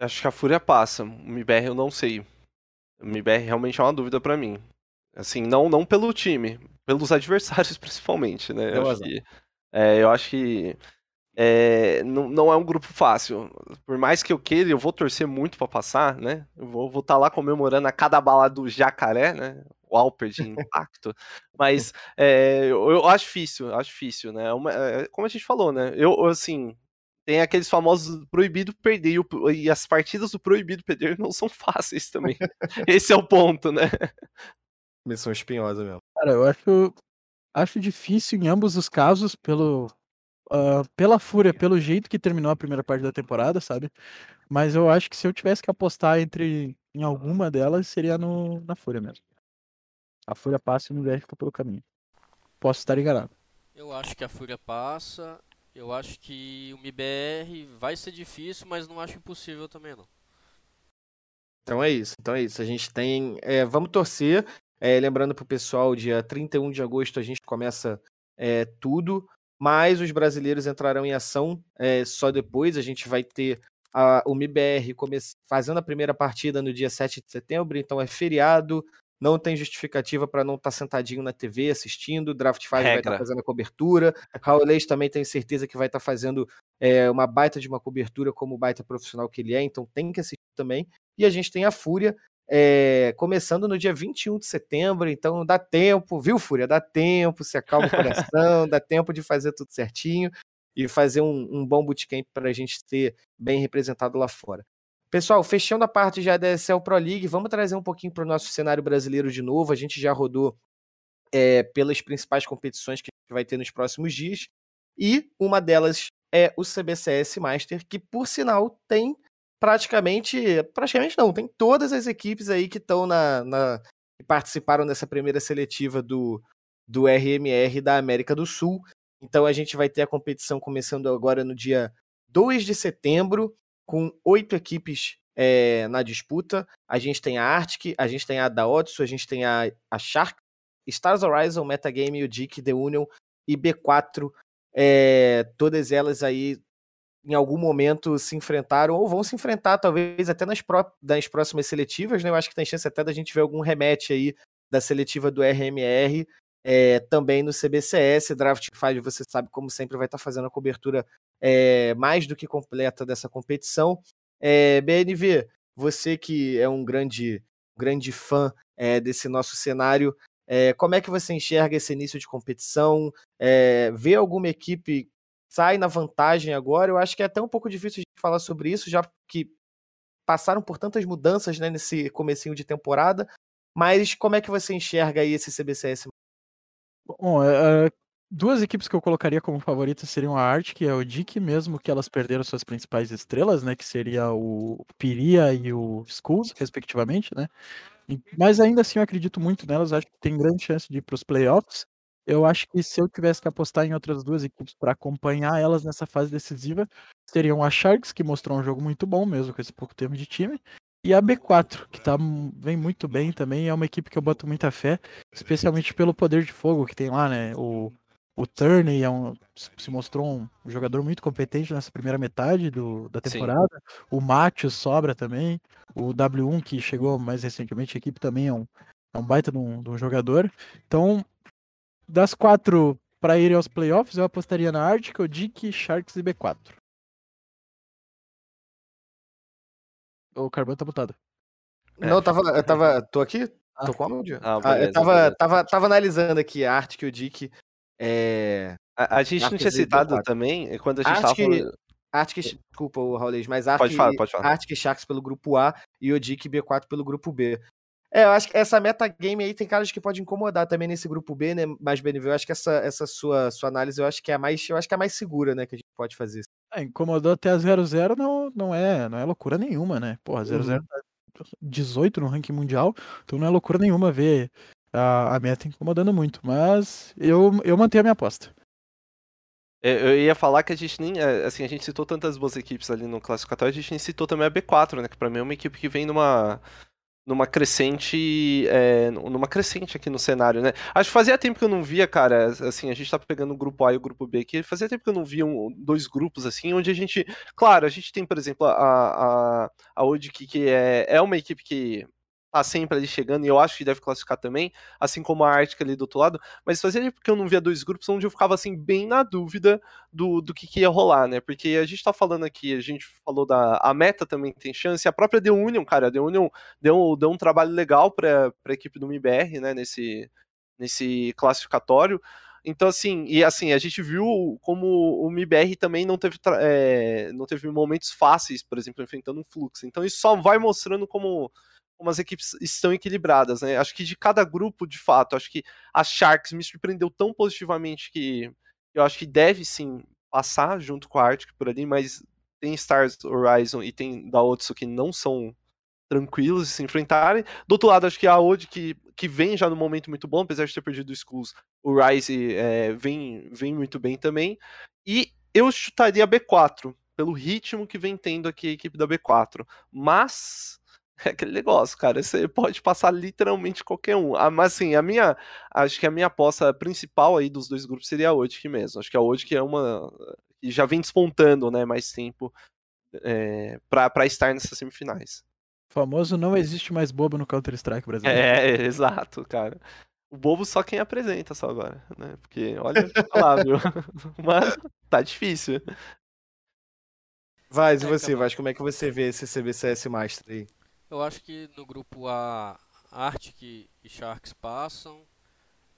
Acho que a Fúria passa, o MBR eu não sei. O MBR realmente é uma dúvida para mim. Assim, não, não pelo time, pelos adversários [laughs] principalmente, né? Eu acho, que, é, eu acho que é, não, não é um grupo fácil. Por mais que eu queira, eu vou torcer muito para passar, né? Eu vou estar tá lá comemorando a cada bala do jacaré, né? O Alper de [laughs] impacto. Mas é, eu, eu, acho difícil, acho difícil, né? Uma, é, como a gente falou, né? Eu, assim, tem aqueles famosos proibido perder e as partidas do proibido perder não são fáceis também. [laughs] Esse é o ponto, né? Missão espinhosa mesmo. Cara, eu acho, acho difícil em ambos os casos, pelo, uh, pela fúria, pelo jeito que terminou a primeira parte da temporada, sabe? Mas eu acho que se eu tivesse que apostar entre em alguma delas, seria no, na fúria mesmo. A fúria passa e o MBR fica pelo caminho. Posso estar enganado. Eu acho que a fúria passa. Eu acho que o MBR vai ser difícil, mas não acho impossível também não. Então é isso, então é isso. A gente tem. É, vamos torcer. É, lembrando pro pessoal, dia 31 de agosto a gente começa é, tudo, mas os brasileiros entrarão em ação é, só depois. A gente vai ter a, o MBR fazendo a primeira partida no dia 7 de setembro, então é feriado não tem justificativa para não estar tá sentadinho na TV assistindo. O Draft 5 vai estar tá fazendo a cobertura. Raul Leite também tenho certeza que vai estar tá fazendo é, uma baita de uma cobertura como baita profissional que ele é, então tem que assistir também. E a gente tem a Fúria é, começando no dia 21 de setembro, então dá tempo, viu, Fúria? Dá tempo, se acalma o coração, dá tempo de fazer tudo certinho e fazer um, um bom bootcamp para a gente ser bem representado lá fora. Pessoal, fechando a parte já da ESL Pro League, vamos trazer um pouquinho para o nosso cenário brasileiro de novo. A gente já rodou é, pelas principais competições que vai ter nos próximos dias. E uma delas é o CBCS Master, que por sinal tem praticamente, praticamente não, tem todas as equipes aí que estão na, na que participaram dessa primeira seletiva do, do RMR da América do Sul. Então a gente vai ter a competição começando agora no dia 2 de setembro com oito equipes é, na disputa. A gente tem a Arctic, a gente tem a da Odds, a gente tem a, a Shark, Stars Horizon, Metagame, o Dick, The Union e B4. É, eh, todas elas aí em algum momento se enfrentaram ou vão se enfrentar, talvez até nas, pró nas próximas seletivas, né? Eu acho que tem chance até da gente ver algum remete aí da seletiva do RMR é, também no CBCS. Draft 5, você sabe, como sempre, vai estar fazendo a cobertura é, mais do que completa dessa competição. É, BNV, você que é um grande, grande fã desse nosso cenário, como é que você enxerga esse início de competição? Vê alguma equipe sai na vantagem agora? Eu acho que é até um pouco difícil de falar sobre isso, já que passaram por tantas mudanças né, nesse comecinho de temporada. Mas como é que você enxerga aí esse CBCS? Bom, é, Duas equipes que eu colocaria como favoritas seriam a Art, que é o Dick, mesmo que elas perderam suas principais estrelas, né? Que seria o Piria e o Skulls, respectivamente, né? Mas ainda assim eu acredito muito nelas, acho que tem grande chance de ir para os playoffs. Eu acho que se eu tivesse que apostar em outras duas equipes para acompanhar elas nessa fase decisiva, seriam a Sharks, que mostrou um jogo muito bom mesmo com esse pouco tempo de time, e a B4, que tá, vem muito bem também, é uma equipe que eu boto muita fé, especialmente pelo poder de fogo que tem lá, né? O o Turney é um, se mostrou um jogador muito competente nessa primeira metade do, da temporada. Sim. O Mátio sobra também. O W1, que chegou mais recentemente, a equipe também é um, é um baita de um, de um jogador. Então, das quatro para ir aos playoffs, eu apostaria na Arctic, Dick, Sharks e B4. O Carbono tá botado. Não, eu tava, eu tava. Tô aqui? Tô ah. com áudio? Ah, beleza, ah, eu tava, tava, tava analisando aqui a Arctic e o Dick é... A, a, gente não tinha citado também, eh, quando a gente Arctic, tava falando... Arctic, desculpa o Raulês, mas Arctic, pode falar, pode falar. Arctic Sharks pelo grupo A e Odic B4 pelo grupo B. É, eu acho que essa metagame aí tem caras que pode incomodar também nesse grupo B, né? Mas, Beniveu, eu acho que essa, essa sua, sua análise eu acho que é a mais. Eu acho que é a mais segura, né? Que a gente pode fazer. É, incomodou até a 0-0 não, não, é, não é loucura nenhuma, né? Porra, 0-0 Uhum. tá 18 no ranking mundial, então não é loucura nenhuma ver a, a meta incomodando muito. Mas eu, eu mantenho a minha aposta. É, Eu ia falar que a gente nem. é, Assim, a gente citou tantas boas equipes ali no classificatório, a gente nem citou também a B4, né? Que pra mim é uma equipe que vem numa. Numa crescente. é, numa crescente aqui no cenário, né? Acho que fazia tempo que eu não via, cara. Assim, a gente tá pegando o grupo A e o grupo B aqui. Fazia tempo que eu não via um- dois grupos assim, onde a gente. Claro, a gente tem, por exemplo, a, a, a Odic, que é, é uma equipe que tá sempre ali chegando, e eu acho que deve classificar também, assim como a Arctic ali do outro lado. Mas fazia tempo que eu não via dois grupos onde eu ficava assim, bem na dúvida do, do que, que ia rolar, né? Porque a gente tá falando aqui, a gente falou da. A meta também tem chance, a própria The Union, cara, a The Union deu, deu um trabalho legal pra, pra equipe do MIBR, né? Nesse, nesse classificatório. Então, assim, e assim, a gente viu como o MIBR também não teve, é, não teve momentos fáceis, por exemplo, enfrentando um fluxo. Então, isso só vai mostrando como, como as equipes estão equilibradas, né? Acho que de cada grupo, de fato, acho que a Sharks me surpreendeu tão positivamente que eu acho que deve sim passar junto com a Arctic por ali, mas tem Stars Horizon e tem da Otsu que não são tranquilos de se enfrentarem. Do outro lado, acho que a Odd, que, que vem já num momento muito bom, apesar de ter perdido o Skulls, o Rise é, vem, vem muito bem também. E eu chutaria a B4, pelo ritmo que vem tendo aqui a equipe da B4. Mas é [laughs] aquele negócio, cara. Você pode passar literalmente qualquer um. Ah, mas assim, a minha. Acho que a minha aposta principal aí dos dois grupos seria a Odic mesmo. Acho que a Odic é uma. que já vem despontando, né? Mais tempo é, pra, pra estar nessas semifinais. O famoso não existe mais bobo no Counter-Strike brasileiro. É, [laughs] exato, cara. O bobo só quem apresenta só agora, né? Porque, olha, lá, viu? [laughs] Mas tá difícil. Vaz, e É, você, então. Vaz, como é que você vê esse CBCS Master aí? Eu acho que no grupo A, Arctic e Sharks passam.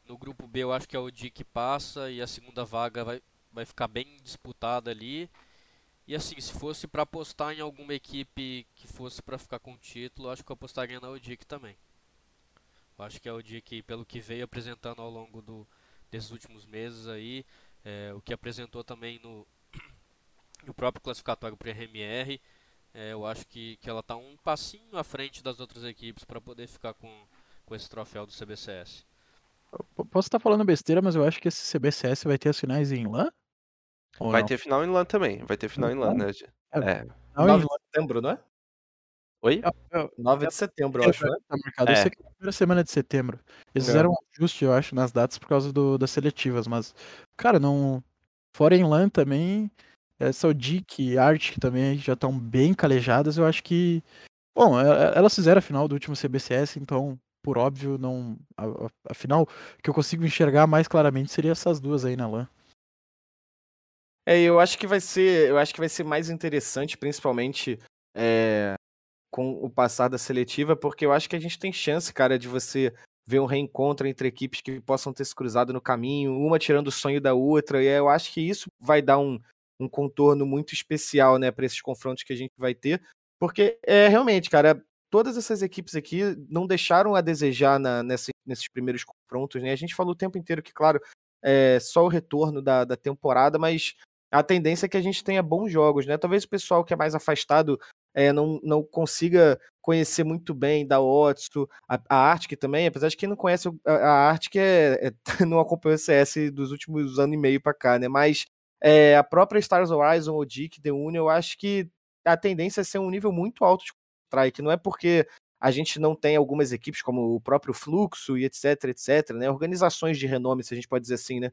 No grupo B, eu acho que é o Dick passa e a segunda vaga vai, vai ficar bem disputada ali. E assim, se fosse pra apostar em alguma equipe que fosse pra ficar com o título, acho que eu apostaria na Odic também. Eu acho que a Odic, pelo que veio apresentando ao longo do, desses últimos meses aí, é, o que apresentou também no, [clears throat] no próprio classificatório para RMR, é, eu acho que, que ela tá um passinho à frente das outras equipes para poder ficar com, com esse troféu do CBCS. P- Posso estar falando besteira, mas eu acho que esse CBCS vai ter as finais em LAN? Ou Vai não? ter final em LAN também. Vai ter final em LAN, né? É. É. Não, em 9 LAN. de setembro, não é? Oi? 9 de setembro, eu acho, né? Tá marcado. Eu É. sei que é a primeira semana de setembro. Eles É. fizeram um ajuste, eu acho, nas datas por causa do, das seletivas, mas, cara, não. Fora em LAN também, essa Odic e Arctic também já estão bem calejadas. Eu acho que. Bom, elas fizeram a final do último CBCS, então, por óbvio, não. A, a- final que eu consigo enxergar mais claramente seria essas duas aí na LAN. É, eu acho que vai ser, eu acho que vai ser mais interessante, principalmente é, com o passar da seletiva, porque eu acho que a gente tem chance, cara, de você ver um reencontro entre equipes que possam ter se cruzado no caminho, uma tirando o sonho da outra, e eu acho que isso vai dar um, um contorno muito especial, né, para esses confrontos que a gente vai ter, porque é realmente, cara, todas essas equipes aqui não deixaram a desejar na, nessa- nesses primeiros confrontos, né? A gente falou o tempo inteiro que, claro, é só o retorno da, da temporada, mas a tendência é que a gente tenha bons jogos, né? Talvez o pessoal que é mais afastado é, não, não consiga conhecer muito bem da Otsu, a, a Arctic também, apesar de quem não conhece a, a Arctic é, é- [laughs] não acompanhou o CS dos últimos anos e meio pra cá, né? Mas é, a própria Stars Horizon, o Dick, The Union, eu acho que a tendência é ser um nível muito alto de strike, não é porque a gente não tem algumas equipes como o próprio Fluxo e etc, etc, né? Organizações de renome, se a gente pode dizer assim, né?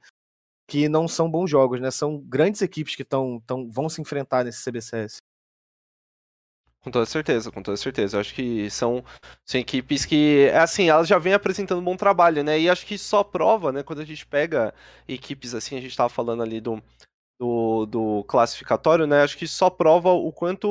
Que não são bons jogos, né? São grandes equipes que tão, tão, vão se enfrentar nesse CBCS. Com toda certeza, com toda certeza. Eu acho que são, são equipes que, assim, elas já vêm apresentando um bom trabalho, né? E acho que só prova, né? Quando a gente pega equipes assim, a gente tava falando ali do, do, do classificatório, né? Acho que só prova o quanto.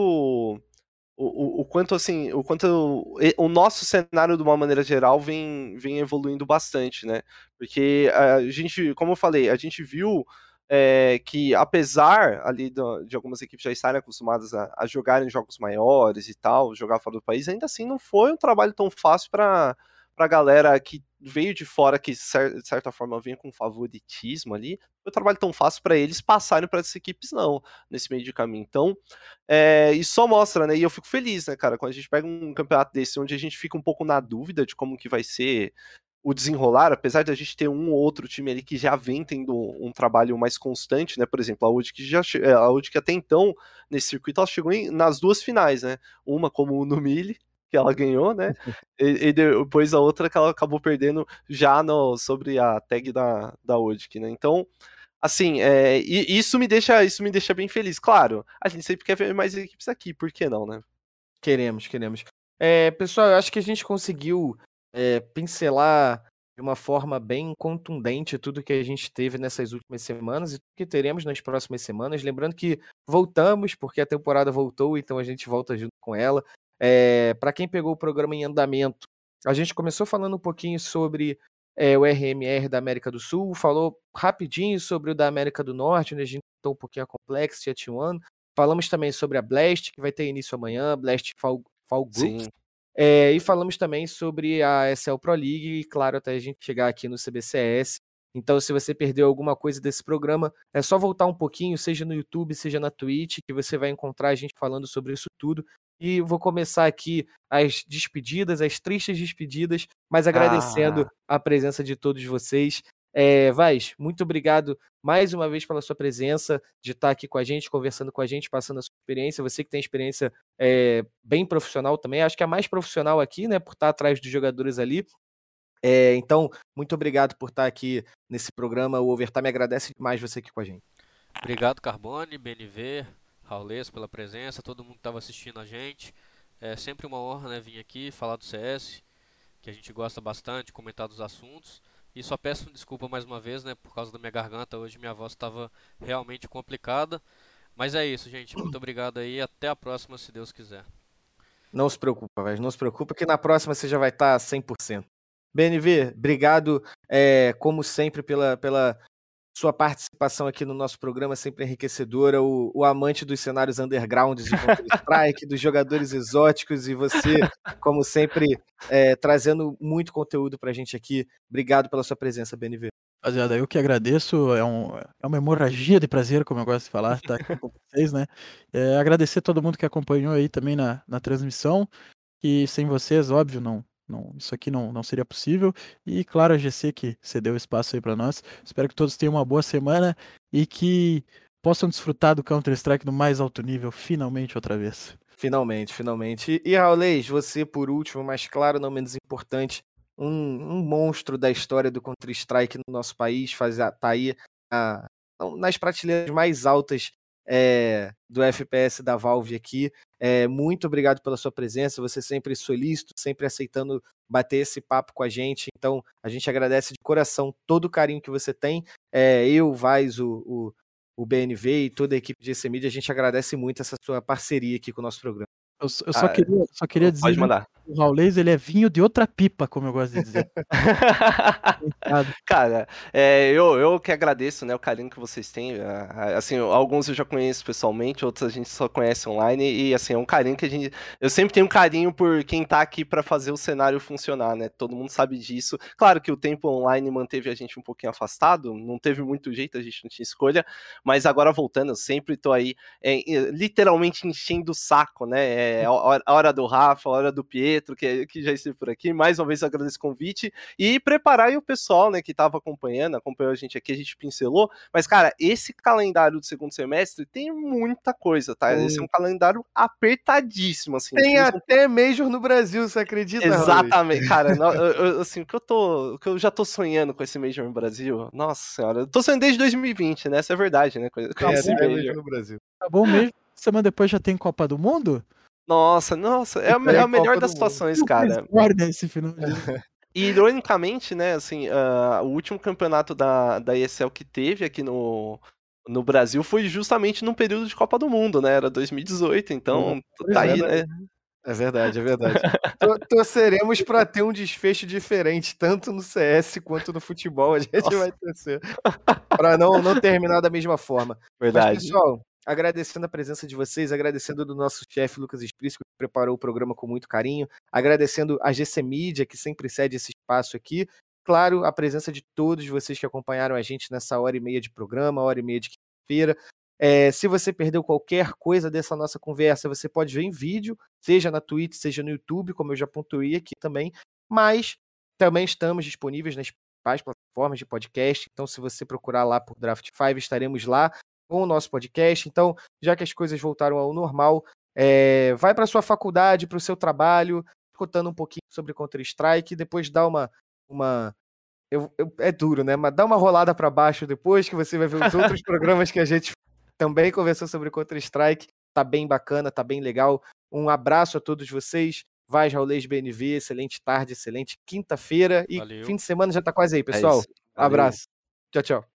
O, o, o quanto assim, o quanto o, o nosso cenário de uma maneira geral vem, vem evoluindo bastante, né? Porque a gente, como eu falei, a gente viu é, que apesar ali do, de algumas equipes já estarem acostumadas a, a jogarem jogos maiores e tal, jogar fora do país, ainda assim não foi um trabalho tão fácil para a galera que veio de fora, que de certa forma vinha com favoritismo ali, foi um trabalho tão fácil para eles passarem para essas equipes, não, nesse meio de caminho. Então, é, isso só mostra, né? E eu fico feliz, né, cara, quando a gente pega um campeonato desse, onde a gente fica um pouco na dúvida de como que vai ser o desenrolar, apesar de a gente ter um ou outro time ali que já vem tendo um trabalho mais constante, né? Por exemplo, a UD que já é, a UD que até então nesse circuito ela chegou em, nas duas finais, né? Uma como no Mille, que ela ganhou, né? e, e, depois a outra que ela acabou perdendo já no, sobre a tag da da UD, né? Então, assim, é, isso me deixa isso me deixa bem feliz. Claro, a gente sempre quer ver mais equipes aqui, por que não, né? Queremos, queremos. É, pessoal, eu acho que a gente conseguiu é, pincelar de uma forma bem contundente tudo que a gente teve nessas últimas semanas e tudo que teremos nas próximas semanas. Lembrando que voltamos, porque a temporada voltou, então a gente volta junto com ela. É, eh, Para quem pegou o programa em andamento, a gente começou falando um pouquinho sobre é, o RMR da América do Sul, falou rapidinho sobre o da América do Norte, onde a gente contou um pouquinho a Complexity, a T1. Falamos também sobre a Blast, que vai ter início amanhã, Blast Fall, Fall Groups. Sim. É, e falamos também sobre a SL Pro League, e claro, até a gente chegar aqui no CBCS. Então, se você perdeu alguma coisa desse programa, é só voltar um pouquinho, seja no YouTube, seja na Twitch, que você vai encontrar a gente falando sobre isso tudo. E vou começar aqui as despedidas, as tristes despedidas, mas agradecendo ah. a presença de todos vocês. É, Vaz, muito obrigado mais uma vez pela sua presença, de estar aqui com a gente, conversando com a gente, passando a sua experiência. Você que tem experiência é, bem profissional também, acho que é mais profissional aqui, né, por estar atrás dos jogadores ali. É, então, muito obrigado por estar aqui nesse programa. O Overtime agradece demais você aqui com a gente. Obrigado, Carbone, BNV, Raulês pela presença, todo mundo que estava assistindo a gente. É sempre uma honra né, vir aqui falar do CS, que a gente gosta bastante, comentar dos assuntos. E só peço desculpa mais uma vez, né? Por causa da minha garganta, hoje minha voz estava realmente complicada. Mas é isso, gente. Muito obrigado aí. Até a próxima, se Deus quiser. Não se preocupa, velho. Não se preocupa que na próxima você já vai estar 100%. BNV, obrigado, é, como sempre, pela, pela sua participação aqui no nosso programa, sempre enriquecedora. O, o amante dos cenários undergrounds de Counter-Strike, [laughs] dos jogadores exóticos, e você, como sempre, é, trazendo muito conteúdo pra gente aqui. Obrigado pela sua presença, BNV. Rapaziada, eu que agradeço, é, um, é uma hemorragia de prazer, como eu gosto de falar, estar aqui com vocês, né? É, agradecer a todo mundo que acompanhou aí também na, na transmissão, e sem vocês, óbvio, não, não, isso aqui não, não seria possível. E claro, a GC que cedeu espaço aí para nós. Espero que todos tenham uma boa semana e que possam desfrutar do Counter-Strike no mais alto nível, finalmente outra vez. Finalmente, finalmente. E, Raulês, você por último, mas claro, não menos importante, um, um monstro da história do Counter-Strike no nosso país, faz, tá aí a, nas prateleiras mais altas é, do FPS da Valve aqui. É, muito obrigado pela sua presença, você sempre solícito, sempre aceitando bater esse papo com a gente. Então, a gente agradece de coração todo o carinho que você tem. É, eu, Vaz, o, o, o, BNV e toda a equipe de EC Media, a gente agradece muito essa sua parceria aqui com o nosso programa. Eu, eu só, ah, queria, só queria dizer pode mandar. o Raulês ele é vinho de outra pipa, como eu gosto de dizer. [laughs] Cara, é, eu, eu que agradeço né, o carinho que vocês têm. Assim, alguns eu já conheço pessoalmente, outros a gente só conhece online. E assim, é um carinho que a gente. Eu sempre tenho um carinho por quem tá aqui para fazer o cenário funcionar, né? Todo mundo sabe disso. Claro que o tempo online manteve a gente um pouquinho afastado, não teve muito jeito, a gente não tinha escolha. Mas agora voltando, eu sempre tô aí é, literalmente enchendo o saco, né? É, é, a hora do Rafa, a hora do Pietro, que, que já esteve por aqui. Mais uma vez agradeço o convite e preparar aí o pessoal, né, que estava acompanhando, acompanhou a gente aqui, a gente pincelou. Mas, cara, esse calendário do segundo semestre tem muita coisa, tá? Esse é um calendário apertadíssimo, assim. Tem até Major no Brasil, você acredita? Exatamente, cara. eu, eu, assim, o que eu tô, que eu já tô sonhando com esse Major no Brasil, nossa senhora, eu tô sonhando desde 2020, né? Essa é verdade, né? Com, com é, esse Major no Brasil. Acabou mesmo. Semana depois já tem Copa do Mundo? Nossa, nossa, é a, é a melhor das situações, cara. Guarda esse final. [laughs] E ironicamente, né, assim, uh, o último campeonato da, da ESL que teve aqui no, no Brasil foi justamente no período de Copa do Mundo, né? Era 2018, então tá aí, né? É verdade, é verdade. [laughs] Tor- Torceremos para ter um desfecho diferente, tanto no CS quanto no futebol. A gente Nossa. vai torcer para não, não terminar da mesma forma. Mas, Verdade. pessoal, agradecendo a presença de vocês, agradecendo do nosso chefe Lucas Esprício, que preparou o programa com muito carinho, agradecendo a GC Mídia, que sempre cede esse espaço aqui. Claro, a presença de todos vocês que acompanharam a gente nessa hora e meia de programa, hora e meia de quinta-feira. É, se você perdeu qualquer coisa dessa nossa conversa, você pode ver em vídeo, seja na Twitch, seja no YouTube, como eu já pontuei aqui também. Mas também estamos disponíveis nas principais plataformas de podcast. Então, se você procurar lá por Draft 5, estaremos lá com o nosso podcast. Então, já que as coisas voltaram ao normal, é, vai para sua faculdade, para o seu trabalho, escutando um pouquinho sobre Counter-Strike, depois dá uma. uma eu- eu- é duro, né? Mas dá uma rolada para baixo depois, que você vai ver os outros [laughs] programas que a gente também conversou sobre Counter-Strike. Tá bem bacana, tá bem legal. Um abraço a todos vocês. Vai, Raulês BNV, excelente tarde, excelente quinta-feira e Valeu. fim de semana já tá quase aí, É pessoal. Valeu. Abraço. Tchau, tchau.